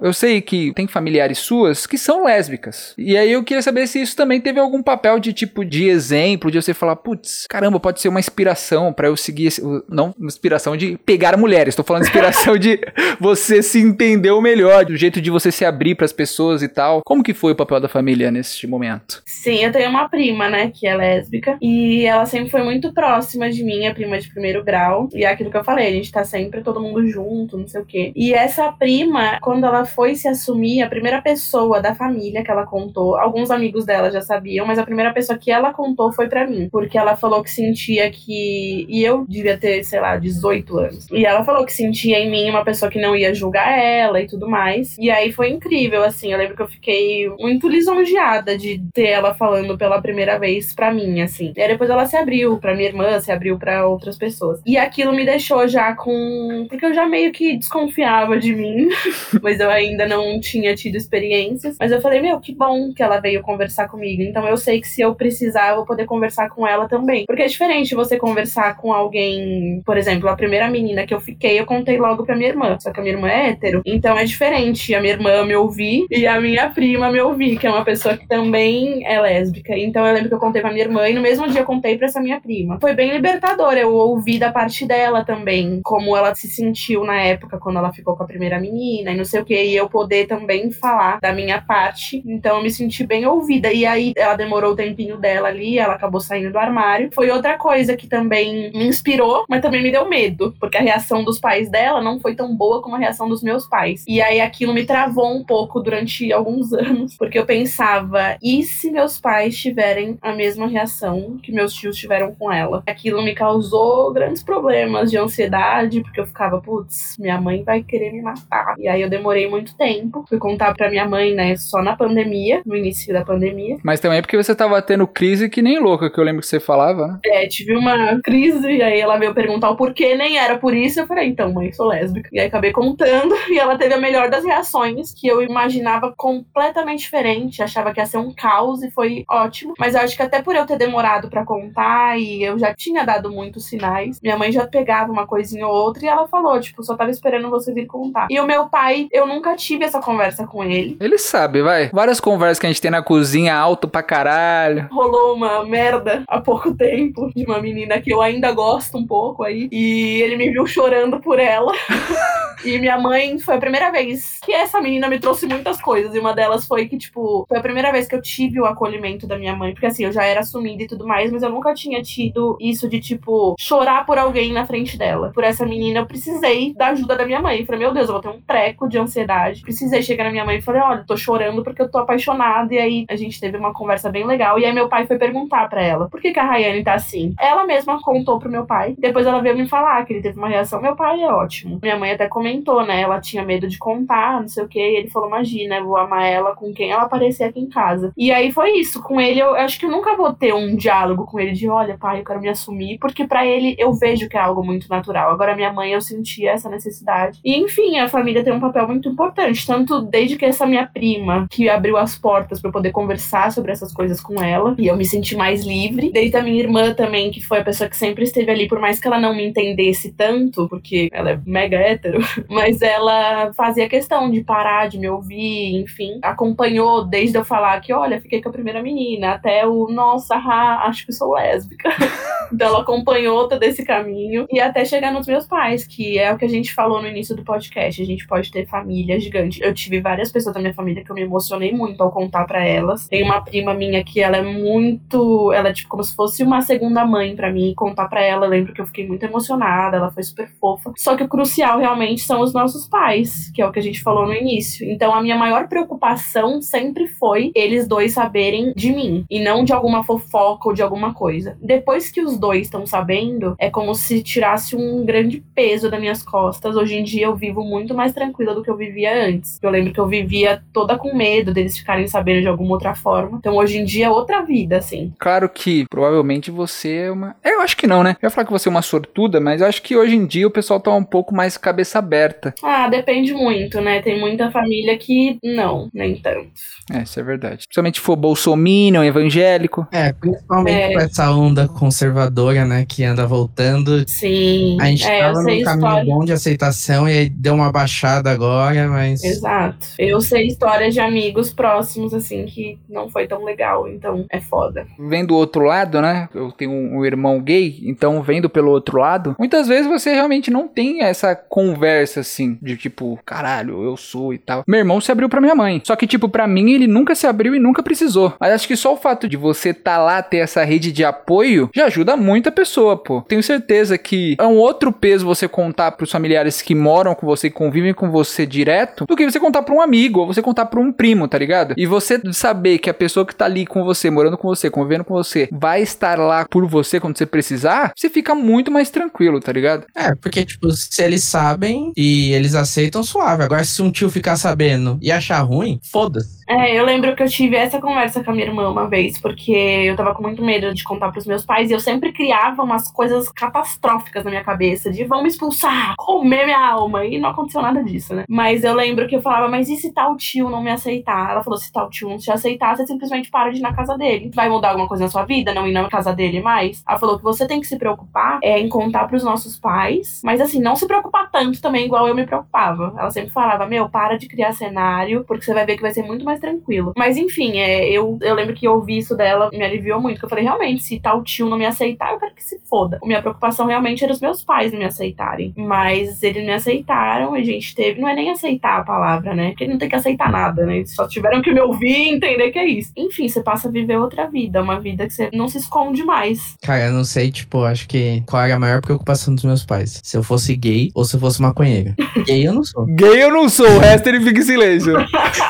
Eu sei que tem familiares suas que são lésbicas. E aí eu queria saber se isso também teve algum papel de tipo de exemplo, de você falar, putz, caramba, pode ser uma inspiração para eu seguir, esse... não inspiração de pegar mulheres, tô falando inspiração de você se entendeu melhor, do jeito de você se abrir para as pessoas e tal. Como que foi o papel da família nesse momento? Sim, eu tenho uma prima, né, que é lésbica, e ela sempre foi muito próxima de mim, a prima de primeiro grau. E é aquilo que eu falei, a gente tá sempre todo mundo junto, não sei o quê. E essa prima, quando ela foi se assumir, a primeira pessoa da família que ela contou, alguns amigos dela já sabiam, mas a primeira pessoa que ela contou foi para mim, porque ela falou que sentia que e eu devia ter, sei lá, 18 anos. E ela falou que sentia em mim uma pessoa que não ia julgar ela e tudo mais. E aí foi incrível, assim. Eu lembro que eu fiquei muito lisonjeada de ter ela falando pela primeira vez pra mim, assim. E aí depois ela se abriu pra minha irmã, se abriu para outras pessoas. E aquilo me deixou já com. Porque eu já meio que desconfiava de mim, mas eu ainda não tinha tido experiências. Mas eu falei, meu, que bom que ela veio conversar comigo. Então eu sei que se eu precisar, eu vou poder conversar com ela também. Porque é diferente você conversar com alguém, por exemplo, a primeira menina que eu fiquei, eu contei logo pra minha irmã. Só que a minha irmã é hétero. Então é diferente a minha irmã me ouvir e a minha prima me ouvir, que é uma pessoa que também é lésbica. Então eu lembro que eu contei pra minha irmã e no mesmo dia eu contei pra essa minha prima. Foi bem libertador, eu ouvi da parte dela também, como ela se sentiu na época quando ela ficou com a primeira menina e não sei o que, e eu poder também falar da minha parte. Então eu me senti bem ouvida. E aí ela demorou o tempinho dela ali, ela acabou saindo do armário. Foi outra coisa que também me inspirou, mas também me deu medo, porque a reação dos pais dela não foi tão boa como a reação dos meus pais. E aí aquilo me travou um pouco durante alguns anos, porque eu pensava, e se meus pais tiverem a mesma reação que meus tios tiveram com ela? Aquilo me causou grandes problemas de ansiedade, porque eu ficava, putz, minha mãe vai querer me matar. E aí eu demorei muito tempo. Fui contar pra minha mãe, né, só na pandemia, no início da pandemia. Mas também porque você tava tendo crise que nem louca, que eu lembro que você falava, né? É, tive uma crise, e aí ela veio perguntar o porquê, nem era por isso. Eu falei, então, mãe, sou lésbica. E aí acabei contando, e ela teve a melhor das reações, que eu imaginava completamente diferente, achava que ia ser um caos e foi ótimo. Mas eu acho que até por eu ter demorado para contar e eu já tinha dado muitos sinais, minha mãe já pegava uma coisinha ou outra e ela falou, tipo, só tava esperando você vir contar. E o meu pai, eu nunca tive essa conversa com ele. Ele sabe, vai. Várias conversas que a gente tem na cozinha, alto pra caralho. Rolou uma merda há pouco tempo de uma menina que eu ainda gosto um pouco aí. E ele me viu chorando por ela. e minha mãe foi a primeira vez que essa menina me trouxe muitas coisas. E uma delas foi que, tipo, foi a primeira vez que eu tive o acolhimento da minha mãe. Porque assim, eu já era assumida e tudo mais, mas eu nunca tinha tido isso de, tipo, chorar por alguém na frente dela. Por essa menina, eu precisei da ajuda da minha mãe. Eu falei, meu Deus, eu vou ter um treco de ansiedade. Precisei chegar na minha mãe e falei, olha, tô chorando porque eu tô apaixonada. E aí a gente teve uma conversa bem legal. E aí meu pai foi perguntar para ela, por que, que a Rayane tá assim? Ela mesma contou pro meu pai. Depois ela veio me falar que ele teve uma reação. Meu pai é ótimo. Minha mãe até comentou, né? Ela tinha medo de contar, não sei o que. E ele falou: Imagina, eu vou amar ela com quem ela aparecer aqui em casa. E aí foi isso. Com ele, eu acho que eu nunca vou ter um diálogo com ele de: Olha, pai, eu quero me assumir. Porque para ele, eu vejo que é algo muito natural. Agora, minha mãe, eu sentia essa necessidade. E enfim, a família tem um papel muito importante. Tanto desde que essa minha prima, que abriu as portas para poder conversar sobre essas coisas com ela. E eu me senti mais livre. Desde a minha irmã também, que foi a pessoa que sempre esteve ali, por mais que ela não me entendesse tanto, porque ela é mega hétero, mas ela fazia questão de parar, de me ouvir, enfim. Acompanhou desde eu falar que, olha, fiquei com a primeira menina, até o, nossa, ha, acho que sou lésbica. então ela acompanhou todo esse caminho e até chegar nos meus pais, que é o que a gente falou no início do podcast. A gente pode ter família gigante. Eu tive várias pessoas da minha família que eu me emocionei muito ao contar para elas. Tem uma prima minha que ela é muito, ela é tipo como se fosse uma segunda mãe para mim. Contar para ela, eu lembro que eu fiquei muito emocionada, ela foi super fofa. Só que o crucial realmente são os nossos pais, que é o que a gente falou no início. Então a minha maior preocupação sempre foi eles dois saberem de mim e não de alguma fofoca ou de alguma coisa. Depois que os dois estão sabendo, é como se tirasse um grande peso das minhas costas. Hoje em dia eu vivo muito mais tranquila do que eu vivia antes. Eu lembro que eu vivia toda com medo deles ficarem sabendo de alguma outra forma. Então hoje em dia é outra vida, assim. Claro que provavelmente você é uma. Eu acho que não, né? Eu ia falar que você é uma sortuda, mas eu acho que hoje em dia o pessoal tá um pouco mais cabeça aberta. Ah, depende muito, né? Tem muita família que não, nem tanto. É, isso é verdade. Principalmente se for bolsominion, evangélico. É, principalmente é. com essa onda conservadora, né, que anda voltando. Sim. A gente é, tava num caminho história. bom de aceitação e aí deu uma baixada agora, mas. Exato. Eu sei histórias de amigos próximos, assim, que não foi tão legal, então é foda. Vendo o outro lado, né? Eu tenho um irmão gay, então vendo pelo outro lado, muitas vezes você realmente não tem essa conversa assim, de tipo, caralho, eu sou e tal. Meu irmão se abriu pra minha mãe. Só que, tipo, pra mim ele nunca se abriu e nunca precisou. Mas acho que só o fato de você tá lá, ter essa rede de apoio, já ajuda muito a pessoa, pô. Tenho certeza que é um outro peso você contar pros familiares que moram com você, que convivem com você direto, do que você contar pra um amigo ou você contar pra um primo, tá ligado? E você saber que a pessoa que tá ali com você, morando com você, convivendo com você, vai estar lá por você quando você precisar, você fica muito mais tranquilo, tá ligado? É, porque, tipo, se eles sabem e eles aceitam, suave. Agora, se um tio ficar sabendo e achar ruim, foda-se. É, eu lembro que eu tive essa conversa com a minha irmã uma vez, porque eu tava com muito medo de contar pros meus pais e eu sempre criava umas coisas catastróficas na minha cabeça, de vão me expulsar, comer minha alma, e não aconteceu nada disso, né? Mas eu lembro que eu falava, mas e se tal tio não me aceitar? Ela falou, se tal tio não te aceitar, você simplesmente para de ir na casa dele. Vai mudar alguma coisa na sua vida, não ir na casa dele mais? Ela falou que você tem que se preocupar é, em contar pros nossos pais, mas assim, não se preocupar tanto também, igual eu me preocupava. Ela sempre falava, meu, para de criar cenário, porque você vai ver que vai ser muito mais mais tranquilo. Mas enfim, é, eu, eu lembro que eu ouvi isso dela, me aliviou muito. Que eu falei, realmente, se tal tio não me aceitar, eu quero que se foda. A minha preocupação realmente era os meus pais não me aceitarem. Mas eles me aceitaram e a gente teve. Não é nem aceitar a palavra, né? Porque não tem que aceitar nada, né? Eles só tiveram que me ouvir e entender que é isso. Enfim, você passa a viver outra vida, uma vida que você não se esconde mais. Cara, eu não sei, tipo, acho que qual era a maior preocupação dos meus pais. Se eu fosse gay ou se eu fosse maconheiro. gay eu não sou. Gay eu não sou, o resto ele fica em silêncio.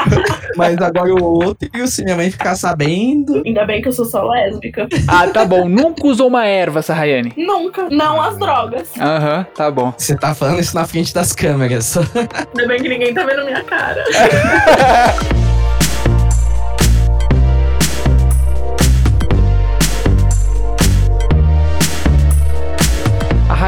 Mas mas agora o outro, e se minha mãe ficar sabendo. Ainda bem que eu sou só lésbica. Ah, tá bom. Nunca usou uma erva, Sarraiane? Nunca. Não as drogas. Aham, uhum, tá bom. Você tá falando isso na frente das câmeras. Ainda bem que ninguém tá vendo minha cara.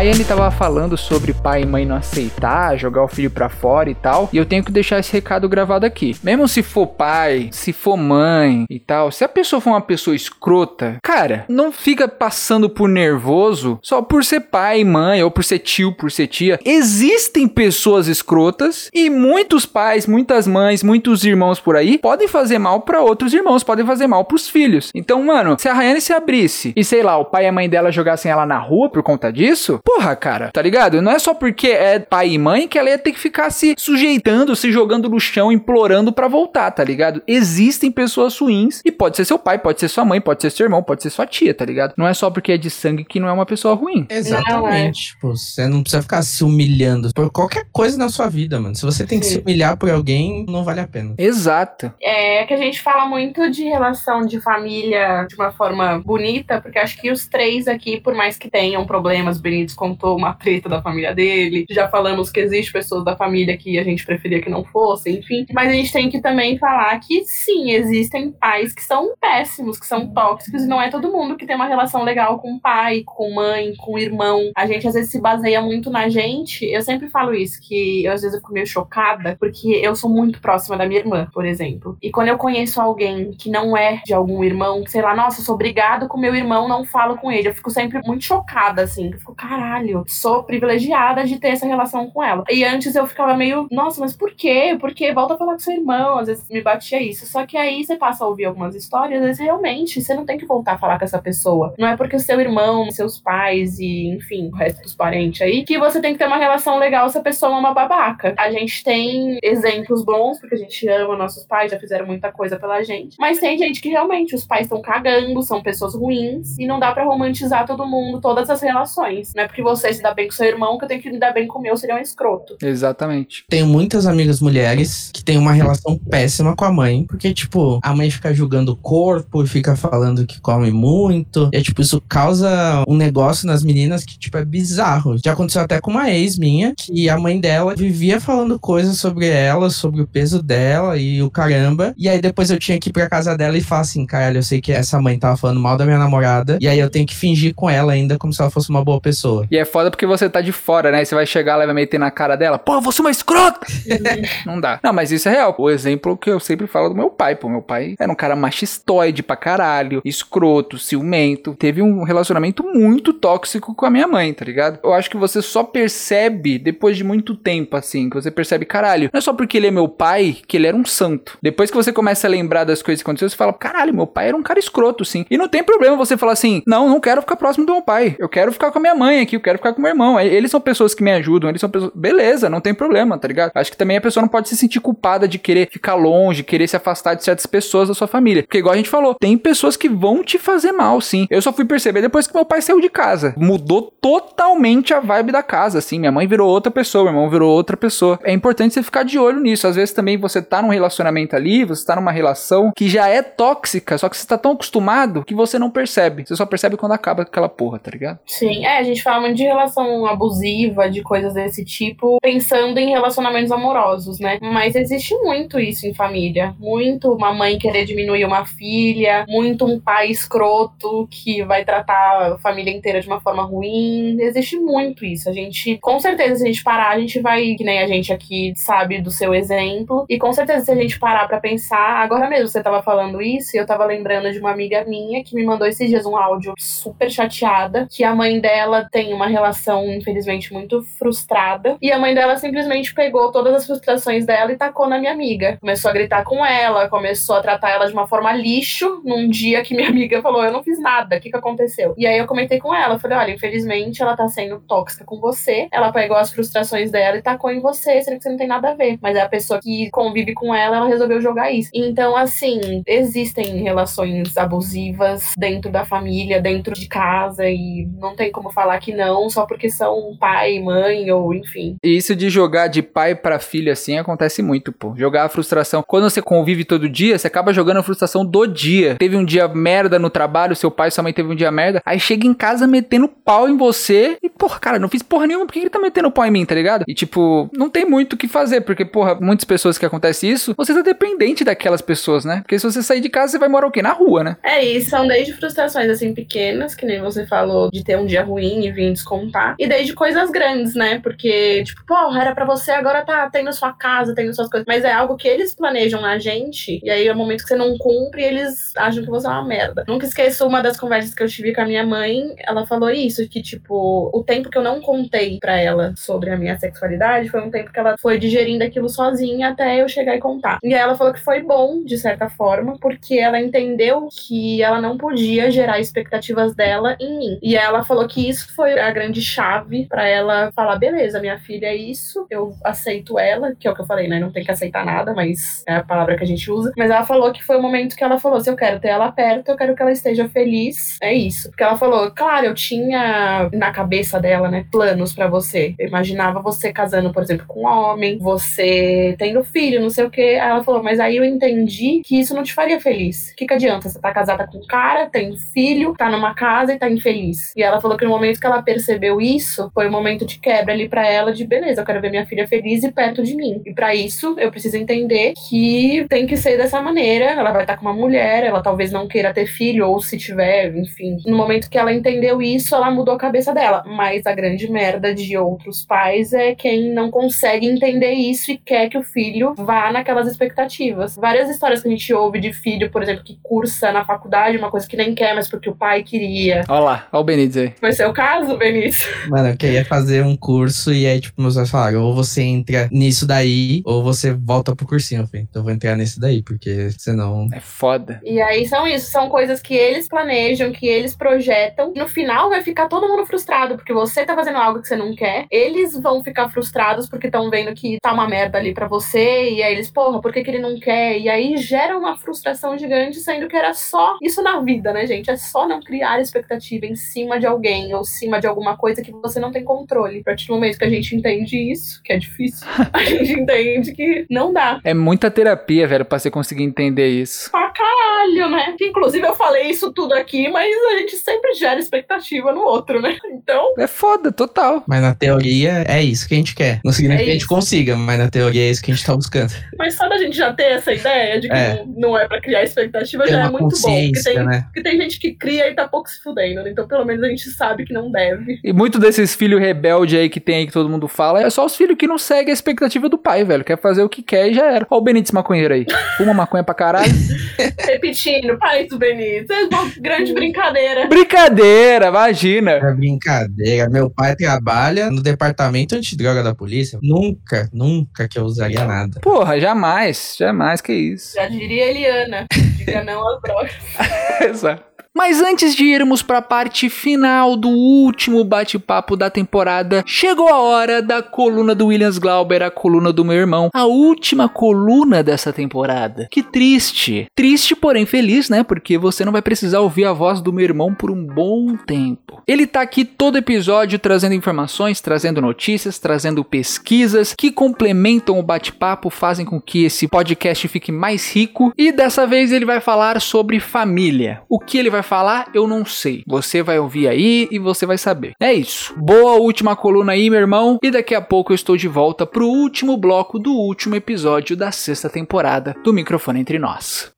Rayane tava falando sobre pai e mãe não aceitar, jogar o filho para fora e tal, e eu tenho que deixar esse recado gravado aqui. Mesmo se for pai, se for mãe e tal, se a pessoa for uma pessoa escrota, cara, não fica passando por nervoso só por ser pai, mãe ou por ser tio, por ser tia. Existem pessoas escrotas e muitos pais, muitas mães, muitos irmãos por aí podem fazer mal para outros irmãos, podem fazer mal pros filhos. Então, mano, se a Rayane se abrisse e sei lá, o pai e a mãe dela jogassem ela na rua por conta disso, Porra, cara, tá ligado? Não é só porque é pai e mãe que ela ia ter que ficar se sujeitando, se jogando no chão, implorando para voltar, tá ligado? Existem pessoas ruins e pode ser seu pai, pode ser sua mãe, pode ser seu irmão, pode ser sua tia, tá ligado? Não é só porque é de sangue que não é uma pessoa ruim. Exatamente. Não, é. Você não precisa ficar se humilhando por qualquer coisa na sua vida, mano. Se você tem Sim. que se humilhar por alguém, não vale a pena. Exato. É que a gente fala muito de relação de família de uma forma bonita, porque acho que os três aqui, por mais que tenham problemas bonitos contou uma treta da família dele, já falamos que existe pessoas da família que a gente preferia que não fossem, enfim. Mas a gente tem que também falar que sim, existem pais que são péssimos, que são tóxicos, e não é todo mundo que tem uma relação legal com pai, com mãe, com irmão. A gente às vezes se baseia muito na gente. Eu sempre falo isso, que eu, às vezes eu fico meio chocada, porque eu sou muito próxima da minha irmã, por exemplo. E quando eu conheço alguém que não é de algum irmão, sei lá, nossa, eu sou obrigado com meu irmão, não falo com ele. Eu fico sempre muito chocada, assim. Eu fico, caralho, sou privilegiada de ter essa relação com ela. E antes eu ficava meio, nossa, mas por quê? Por quê? Volta a falar com seu irmão. Às vezes me batia isso. Só que aí você passa a ouvir algumas histórias, às vezes realmente você não tem que voltar a falar com essa pessoa. Não é porque o seu irmão, seus pais e, enfim, o resto dos parentes aí, que você tem que ter uma relação legal se a pessoa é uma babaca. A gente tem exemplos bons, porque a gente ama nossos pais, já fizeram muita coisa pela gente. Mas tem gente que realmente os pais estão cagando, são pessoas ruins, e não dá para romantizar todo mundo, todas as relações. Não é porque você se dá bem com seu irmão que eu tenho que lidar bem com o meu, seria um escroto. Exatamente. Tenho muitas amigas mulheres que têm uma relação péssima com a mãe, porque, tipo, a mãe fica julgando o corpo, fica falando que come muito. E, tipo, isso causa um negócio nas meninas que, tipo, é bizarro. Já aconteceu até com uma ex minha, que a mãe dela vivia falando coisas sobre ela, sobre o peso dela e o caramba. E aí depois eu tinha que ir pra casa dela e falar assim, caralho, eu sei que essa mãe tava falando mal da minha namorada. E aí eu tenho que fingir com ela ainda como se ela fosse uma boa pessoa. E é foda porque você tá de fora, né? Você vai chegar lá e vai meter na cara dela, pô, você é uma escrota! não dá. Não, mas isso é real. O exemplo que eu sempre falo do meu pai, pô. Meu pai era um cara machistoide pra caralho, escroto, ciumento. Teve um relacionamento muito tóxico com a minha mãe, tá ligado? Eu acho que você só percebe depois de muito tempo, assim, que você percebe, caralho, não é só porque ele é meu pai que ele era um santo. Depois que você começa a lembrar das coisas que aconteceram, você fala, caralho, meu pai era um cara escroto, sim. E não tem problema você falar assim, não, não quero ficar próximo do meu pai. Eu quero ficar com a minha mãe aqui, eu quero ficar com meu irmão. Eles são pessoas que me ajudam, eles são pessoas. Beleza, não tem problema, tá ligado? Acho que também a pessoa não pode se sentir culpada de querer ficar longe, querer se afastar de certas pessoas da sua família. Porque, igual a gente falou, tem pessoas que vão te fazer mal, sim. Eu só fui perceber depois que meu pai saiu de casa. Mudou totalmente a vibe da casa, assim. Minha mãe virou outra pessoa, meu irmão virou outra pessoa. É importante você ficar de olho nisso. Às vezes também você tá num relacionamento ali, você tá numa relação que já é tóxica, só que você tá tão acostumado que você não percebe. Você só percebe quando acaba aquela porra, tá ligado? Sim, é, a gente fala muito de relação abusiva, de coisas desse tipo, pensando em relacionamentos amorosos, né? Mas existe muito isso em família. Muito uma mãe querer diminuir uma filha, muito um pai escroto que vai tratar a família inteira de uma forma ruim. Existe muito isso. A gente, com certeza, se a gente parar, a gente vai, que nem a gente aqui sabe do seu exemplo, e com certeza, se a gente parar pra pensar, agora mesmo você tava falando isso, e eu tava lembrando de uma amiga minha que me mandou esses dias um áudio super chateada, que a mãe dela tem uma relação, infelizmente, muito frustrada, e a mãe dela simplesmente pegou todas as frustrações dela e tacou na minha amiga. Começou a gritar com ela, começou a tratar ela de uma forma lixo, num dia que minha amiga falou: Eu não fiz nada, o que, que aconteceu? E aí eu comentei com ela, falei: Olha, infelizmente ela tá sendo tóxica com você, ela pegou as frustrações dela e tacou em você, sendo que você não tem nada a ver. Mas é a pessoa que convive com ela, ela resolveu jogar isso. Então, assim, existem relações abusivas dentro da família, dentro de casa, e não tem como falar que não, só porque são pai, mãe, ou enfim. E isso de jogar de pai pra filho assim acontece muito, pô. Jogar a frustração. Quando você convive todo dia, você acaba jogando a frustração do dia. Teve um dia merda no trabalho, seu pai, sua mãe teve um dia merda, aí chega em casa metendo pau em você e, porra, cara, não fiz porra nenhuma, por que ele tá metendo pau em mim, tá ligado? E tipo, não tem muito o que fazer, porque, porra, muitas pessoas que acontece isso, você tá dependente daquelas pessoas, né? Porque se você sair de casa, você vai morar o quê? Na rua, né? É, e são desde frustrações assim pequenas, que nem você falou, de ter um dia ruim e vir descontar, e desde coisas grandes, né? Porque, tipo, porra, era pra você agora tá tendo sua casa, tendo suas coisas, mas é algo que eles planejam na gente, e aí é o momento que você não cumpre, eles acham que você é uma merda. Nunca esqueço uma das conversas que eu tive com a minha mãe, ela falou isso, que, tipo, o tempo que eu não contei pra ela sobre a minha sexualidade foi um tempo que ela foi digerindo aquilo sozinha até eu chegar e contar. E aí ela falou que foi bom, de certa forma, porque ela entendeu que ela não podia gerar expectativas dela em mim. E ela falou que isso foi a grande chave para ela falar: beleza, minha filha é isso, eu aceito ela, que é o que eu falei, né? Não tem que aceitar nada, mas é a palavra que a gente usa. Mas ela falou que foi o momento que ela falou: se eu quero ter ela perto, eu quero que ela esteja feliz. É isso. Porque ela falou: claro, eu tinha na cabeça dela, né, planos para você. Eu imaginava você casando, por exemplo, com um homem, você tendo filho, não sei o que. Aí ela falou: mas aí eu entendi que isso não te faria feliz. O que, que adianta? Você tá casada com um cara, tem filho, tá numa casa e tá infeliz. E ela falou que no momento que ela percebeu isso, foi um momento de quebra ali para ela de beleza, eu quero ver minha filha feliz e perto de mim. E para isso, eu preciso entender que tem que ser dessa maneira. Ela vai estar com uma mulher, ela talvez não queira ter filho ou se tiver, enfim. No momento que ela entendeu isso, ela mudou a cabeça dela. Mas a grande merda de outros pais é quem não consegue entender isso e quer que o filho vá naquelas expectativas. Várias histórias que a gente ouve de filho, por exemplo, que cursa na faculdade uma coisa que nem quer, mas porque o pai queria. Olha lá, olha o Benítez aí. Vai ser o caso, Benítez? Mano, eu queria fazer um curso e aí, tipo, meus pais falaram: ou você entra nisso daí, ou você volta pro cursinho. Eu falei, então eu vou entrar nesse daí, porque senão. É foda. E aí são isso, são coisas que eles planejam, que eles projetam. No final vai ficar todo mundo frustrado, porque você tá fazendo algo que você não quer. Eles vão ficar frustrados porque estão vendo que tá uma merda ali para você. E aí eles, porra, por que, que ele não quer? E aí gera uma frustração gigante, sendo que era só isso na vida, né, gente? É só não criar expectativa em cima de alguém ou em cima de alguma coisa que você não tem controle. A partir do momento que a gente entende isso, que é difícil, a gente entende que não dá. É muita terapia, velho, pra você conseguir entender isso. Pra caralho, né? Que, inclusive eu falei isso tudo aqui, mas a gente sempre gera expectativa no outro, né? Então. É foda, total. Mas na teoria é isso que a gente quer. Não significa É que a gente consiga, mas na teoria é isso que a gente tá buscando. Mas só da gente já ter essa ideia de que É. não, não é pra criar expectativa Ter já é muito bom. Porque tem, né? porque tem gente que cria e tá pouco se fudendo, né? Então pelo menos a gente sabe que não deve. E muito desses filhos rebelde aí que tem aí que todo mundo fala, é só os filhos que não seguem a expectativa do pai, velho. Quer fazer o que quer e já era. Ó o Benítez maconheiro aí. Fuma maconha pra caralho. Repetindo, pai do Benito, é uma grande brincadeira. Brincadeira, imagina. É brincadeira. Meu pai trabalha no departamento antidroga da polícia. Nunca, nunca que eu usaria nada. Porra, jamais, jamais, que isso. Já diria Eliana, diga não às drogas. Exato. Mas antes de irmos para a parte final do último bate-papo da temporada, chegou a hora da coluna do Williams Glauber, a coluna do meu irmão, a última coluna dessa temporada. Que triste. Triste, porém feliz, né? Porque você não vai precisar ouvir a voz do meu irmão por um bom tempo. Ele tá aqui todo episódio trazendo informações, trazendo notícias, trazendo pesquisas que complementam o bate-papo, fazem com que esse podcast fique mais rico. E dessa vez ele vai falar sobre família. O que ele vai falar, eu não sei. Você vai ouvir aí e você vai saber. É isso. Boa última coluna aí, meu irmão. E daqui a pouco eu estou de volta pro último bloco do último episódio da sexta temporada do Microfone Entre Nós.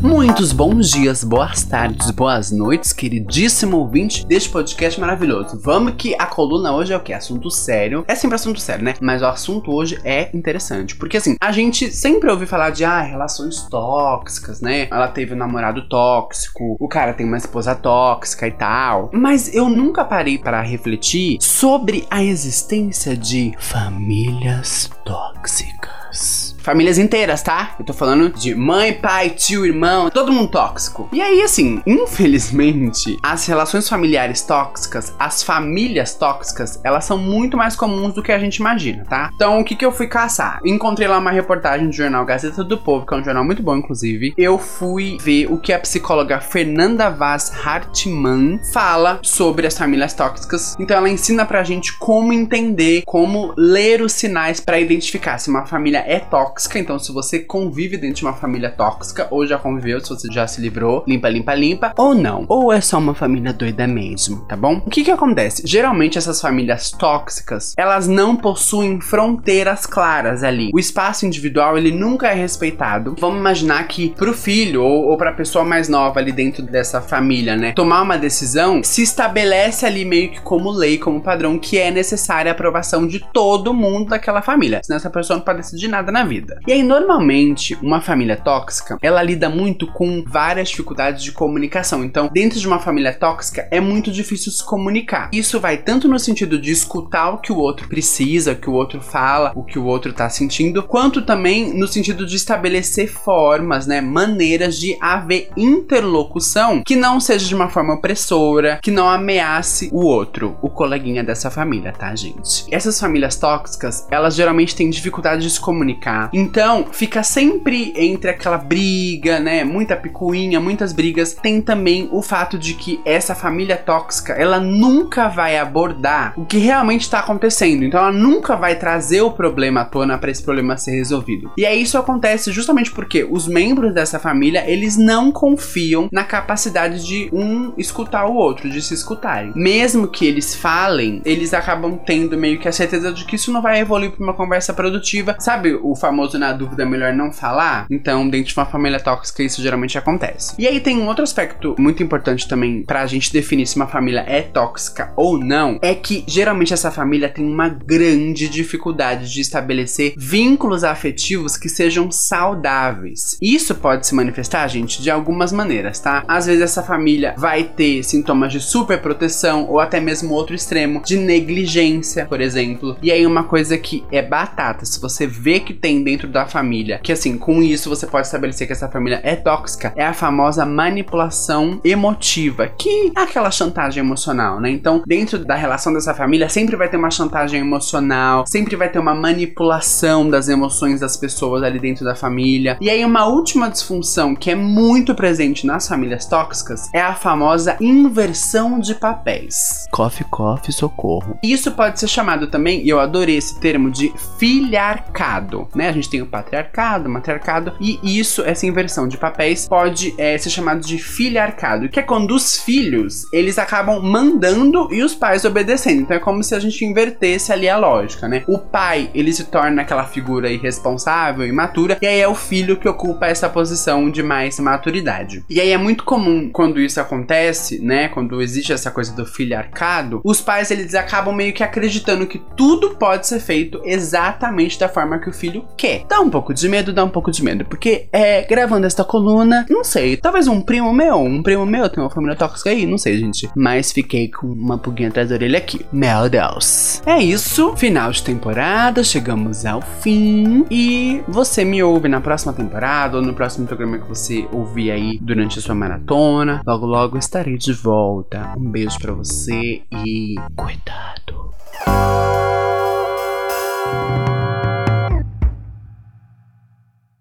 Muitos bons dias, boas tardes, boas noites, queridíssimo ouvinte deste podcast maravilhoso. Vamos que a coluna hoje é o que? Assunto sério. É sempre assunto sério, né? Mas o assunto hoje é interessante. Porque assim, a gente sempre ouve falar de ah, relações tóxicas, né? Ela teve um namorado tóxico, o cara tem uma esposa tóxica e tal. Mas eu nunca parei para refletir sobre a existência de famílias tóxicas. Famílias inteiras, tá? Eu tô falando de mãe, pai, tio, irmão, todo mundo tóxico. E aí, assim, infelizmente, as relações familiares tóxicas, as famílias tóxicas, elas são muito mais comuns do que a gente imagina, tá? Então, o que que eu fui caçar? Encontrei lá uma reportagem do jornal Gazeta do Povo, que é um jornal muito bom, inclusive. Eu fui ver o que a psicóloga Fernanda Vaz Hartmann fala sobre as famílias tóxicas. Então, ela ensina pra gente como entender, como ler os sinais pra identificar se uma família é tóxica. Então, se você convive dentro de uma família tóxica, ou já conviveu, se você já se livrou, limpa, limpa, limpa, ou não. Ou é só uma família doida mesmo, tá bom? O que que acontece? Geralmente, essas famílias tóxicas, elas não possuem fronteiras claras ali. O espaço individual, ele nunca é respeitado. Vamos imaginar que pro filho, ou, ou pra pessoa mais nova ali dentro dessa família, né, tomar uma decisão, se estabelece ali meio que como lei, como padrão, que é necessária a aprovação de todo mundo daquela família. Senão essa pessoa não pode decidir nada na vida. E aí, normalmente, uma família tóxica, ela lida muito com várias dificuldades de comunicação. Então, dentro de uma família tóxica, é muito difícil se comunicar. Isso vai tanto no sentido de escutar o que o outro precisa, o que o outro fala, o que o outro tá sentindo, quanto também no sentido de estabelecer formas, né, maneiras de haver interlocução que não seja de uma forma opressora, que não ameace o outro, o coleguinha dessa família, tá, gente? Essas famílias tóxicas, elas geralmente têm dificuldade de se comunicar, Então, fica sempre entre aquela briga, né? Muita picuinha, muitas brigas. Tem também o fato de que essa família tóxica, ela nunca vai abordar o que realmente tá acontecendo. Então, ela nunca vai trazer o problema à tona para esse problema ser resolvido. E aí isso acontece justamente porque os membros dessa família, eles não confiam na capacidade de um escutar o outro, de se escutarem. Mesmo que eles falem, eles acabam tendo meio que a certeza de que isso não vai evoluir para uma conversa produtiva. Sabe o famoso na dúvida é melhor não falar? Então, dentro de uma família tóxica, isso geralmente acontece. E aí tem um outro aspecto muito importante também pra gente definir se uma família é tóxica ou não, é que geralmente essa família tem uma grande dificuldade de estabelecer vínculos afetivos que sejam saudáveis. Isso pode se manifestar, gente, de algumas maneiras, tá? Às vezes essa família vai ter sintomas de superproteção ou até mesmo outro extremo de negligência, por exemplo. E aí uma coisa que é batata, se você vê que tem dentro da família, que assim, com isso você pode estabelecer que essa família é tóxica, é a famosa manipulação emotiva, que é aquela chantagem emocional, né? Então, dentro da relação dessa família sempre vai ter uma chantagem emocional, sempre vai ter uma manipulação das emoções das pessoas ali dentro da família. E aí uma última disfunção que é muito presente nas famílias tóxicas é a famosa inversão de papéis. Coffee, coffee, socorro. Isso pode ser chamado também, e eu adorei esse termo, de filiarcado, né? A gente tem o patriarcado, o matriarcado, e isso, essa inversão de papéis, pode é, ser chamado de filiarcado, que é quando os filhos, eles acabam mandando e os pais obedecendo. Então é como se a gente invertesse ali a lógica, né? O pai, ele se torna aquela figura irresponsável, imatura, e aí é o filho que ocupa essa posição de mais maturidade. E aí é muito comum quando isso acontece, né? Quando existe essa coisa do filiarcado, os pais eles acabam meio que acreditando que tudo pode ser feito exatamente da forma que o filho quer. Dá um pouco de medo, dá um pouco de medo, porque é gravando esta coluna, não sei, talvez um primo meu, um primo meu tem uma família tóxica aí, não sei, gente, mas fiquei com uma pulguinha atrás da orelha aqui. Meu Deus. É isso, final de temporada, chegamos ao fim e você me ouve na próxima temporada ou no próximo programa que você ouvir aí durante a sua maratona. Logo logo estarei de volta. Um beijo para você e cuidado.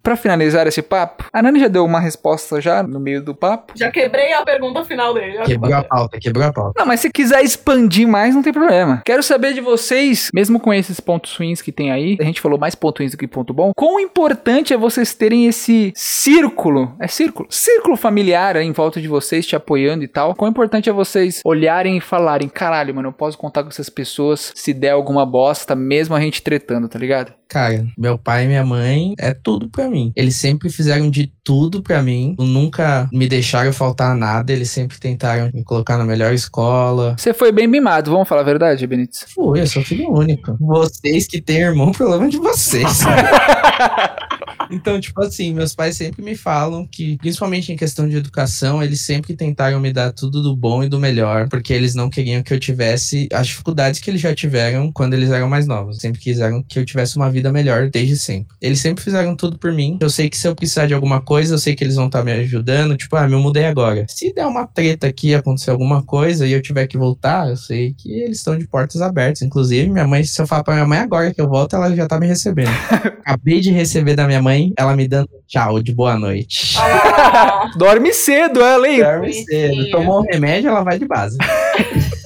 Pra finalizar esse papo, a Nani já deu uma resposta já no meio do papo. Já quebrei a pergunta final dele. Quebrou a pauta, quebrou a pauta. Não, mas se quiser expandir mais, não tem problema. Quero saber de vocês, mesmo com esses pontos ruins que tem aí, a gente falou mais ponto ruins do que ponto bom, quão importante é vocês terem esse círculo, é círculo, círculo familiar aí em volta de vocês, te apoiando e tal. Quão importante é vocês olharem e falarem, caralho, mano, eu posso contar com essas pessoas se der alguma bosta, mesmo a gente tretando, tá ligado? Cara, meu pai e minha mãe é tudo pra mim. Eles sempre fizeram de tudo pra mim. Nunca me deixaram faltar nada. Eles sempre tentaram me colocar na melhor escola. Você foi bem mimado, vamos falar a verdade, Benítez? Fui, eu sou filho único. Vocês que têm irmão, problema de vocês. Então, tipo assim, meus pais sempre me falam que, principalmente em questão de educação, eles sempre tentaram me dar tudo do bom e do melhor, porque eles não queriam que eu tivesse as dificuldades que eles já tiveram quando eles eram mais novos. Sempre quiseram que eu tivesse uma vida melhor desde sempre. Eles sempre fizeram tudo por mim. Eu sei que se eu precisar de alguma coisa, eu sei que eles vão estar me ajudando. Tipo, ah, me mudei agora. Se der uma treta aqui, acontecer alguma coisa e eu tiver que voltar, eu sei que eles estão de portas abertas. Inclusive, minha mãe, se eu falar pra minha mãe agora que eu volto, ela já tá me recebendo. Acabei de receber da minha mãe, ela me dando tchau de boa noite. Ah, Dorme cedo, ela, hein? Dorme cedo. Tomou um remédio, ela vai de base.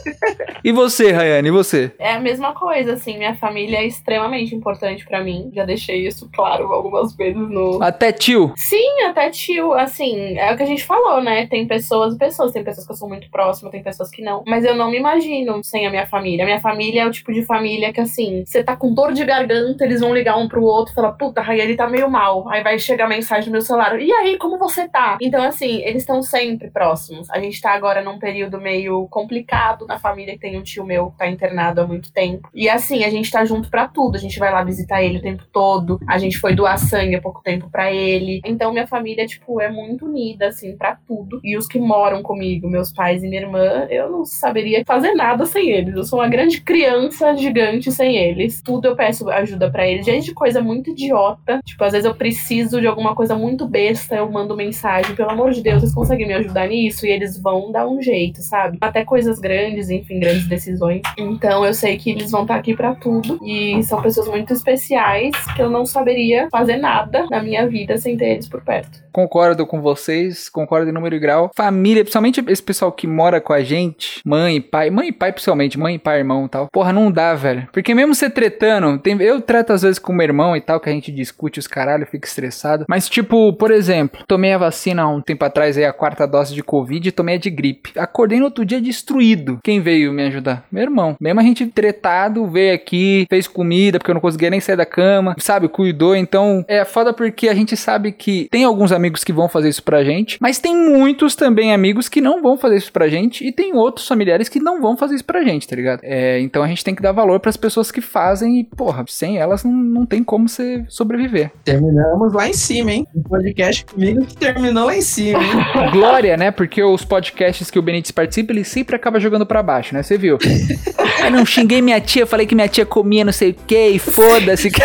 E você, Rayane, e você? é a mesma coisa, assim, minha família é extremamente importante pra mim. Já deixei isso claro algumas vezes Até tio. Sim, até tio, assim, é o que a gente falou, né? Tem pessoas e pessoas, tem pessoas que eu sou muito próxima, tem pessoas que não. Mas eu não me imagino sem a minha família. A minha família é o tipo de família que, assim, você tá com dor de garganta, eles vão ligar um pro outro e falar, puta, Rayane tá meio mal. Aí vai chegar mensagem no meu celular, e aí, como você tá? Então, assim, eles estão sempre próximos. A gente tá agora num período meio complicado na família, que tem um tio meu que tá internado há muito tempo. E assim, a gente tá junto pra tudo. A gente vai lá visitar ele o tempo todo. A gente foi doar sangue há pouco tempo pra ele. Então, minha família, tipo, é muito unida, assim, pra tudo. E os que moram comigo, meus pais e minha irmã, eu não saberia fazer nada sem eles. Eu sou uma grande criança gigante sem eles. Tudo eu peço ajuda pra eles. Gente, coisa muito idiota. Tipo, às vezes eu preciso de alguma coisa muito besta, eu mando mensagem, pelo amor de Deus, vocês conseguem me ajudar nisso? E eles vão dar um jeito, sabe? Até coisa coisas grandes, enfim, grandes decisões. Então eu sei que eles vão estar aqui para tudo e são pessoas muito especiais que eu não saberia fazer nada na minha vida sem ter eles por perto. Concordo com vocês, concordo em número e grau. Família, principalmente esse pessoal que mora com a gente, mãe, pai, mãe e pai principalmente, mãe, pai, irmão e tal. Porra, não dá, velho. Porque mesmo você tretando, tem, eu trato às vezes com meu irmão e tal, que a gente discute os caralho, fica estressado. Mas tipo, por exemplo, tomei a vacina há um tempo atrás aí, a quarta dose de Covid e tomei a de gripe. Acordei no outro dia destruído. Quem veio me ajudar? Meu irmão. Mesmo a gente tretado, veio aqui, fez comida, porque eu não conseguia nem sair da cama, sabe? Cuidou. Então, é foda porque a gente sabe que tem alguns amigos que vão fazer isso pra gente, mas tem muitos também amigos que não vão fazer isso pra gente e tem outros familiares que não vão fazer isso pra gente, tá ligado? É, então a gente tem que dar valor pras pessoas que fazem e, porra, sem elas não, não tem como você sobreviver. Terminamos lá em cima, hein? O podcast comigo que terminou lá em cima, hein? Glória, né? Porque os podcasts que o Benítez participa, ele sempre acaba jogando pra baixo, né? Você viu? Aí não xinguei minha tia, falei que minha tia comia não sei o que, e foda-se.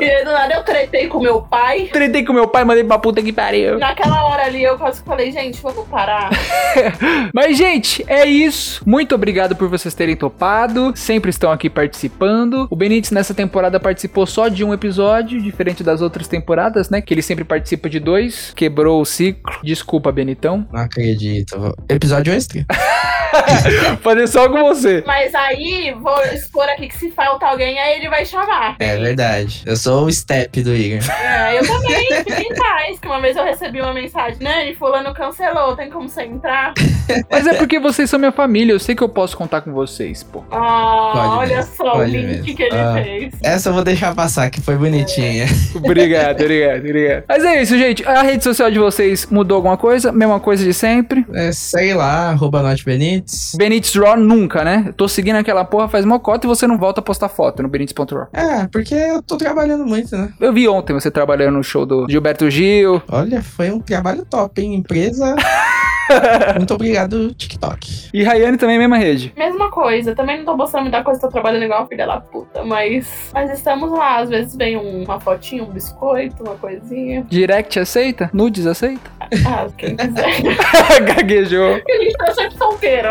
E do nada eu tretei com meu pai. Tretei com meu pai, mandei pra puta que pariu. Naquela hora ali eu quase falei, gente, vamos parar. Mas, gente, é isso. Muito obrigado por vocês terem topado. Sempre estão aqui participando. O Benítez nessa temporada participou só de um episódio, diferente das outras temporadas, né? Que ele sempre participa de dois. Quebrou o ciclo. Desculpa, Benitão. Não acredito. Episódio extra. Fazer só com você. Mas aí, vou expor aqui que se falta alguém, aí ele vai chamar. É verdade. Eu sou o step do Igor. É, eu também, fiquei em paz. Que uma vez eu recebi uma mensagem, né? E fulano cancelou, tem como você entrar? Mas é porque vocês são minha família, eu sei que eu posso contar com vocês, pô. Ah, Pode olha mesmo, só o link mesmo. que ele Ah. fez. Essa eu vou deixar passar, que foi bonitinha. Obrigado, obrigado, obrigado. Mas é isso, gente. A rede social de vocês mudou alguma coisa? Mesma coisa de sempre? É, segue lá, arroba Note Benites. Benítez Raw nunca, né? Tô seguindo aquela porra faz mocota e você não volta a postar foto no Benítez.raw. É, porque eu tô trabalhando muito, né? Eu vi ontem você trabalhando no show do Gilberto Gil. Olha, foi um trabalho top, hein? Empresa. muito obrigado, TikTok. E Rayane também, mesma rede. Mesma coisa, também não tô mostrando muita coisa, tô trabalhando igual a filha da puta, mas, mas estamos lá. Às vezes vem um- uma fotinha, um biscoito, uma coisinha. Direct aceita? Nudes aceita? Ah, quem quiser. Gaguejou. Porque a gente tá sempre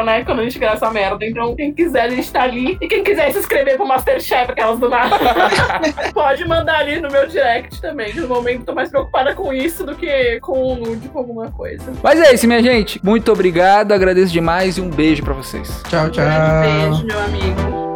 né? Quando a gente grava essa merda. Então, quem quiser, a gente tá ali. E quem quiser se inscrever pro Masterchef, aquelas do nada, pode mandar ali no meu direct também. Que no momento tô mais preocupada com isso do que com o nude, com alguma coisa. Mas é isso, minha gente. Muito obrigado, agradeço demais e um beijo pra vocês. Tchau, tchau. Um beijo, meu amigo.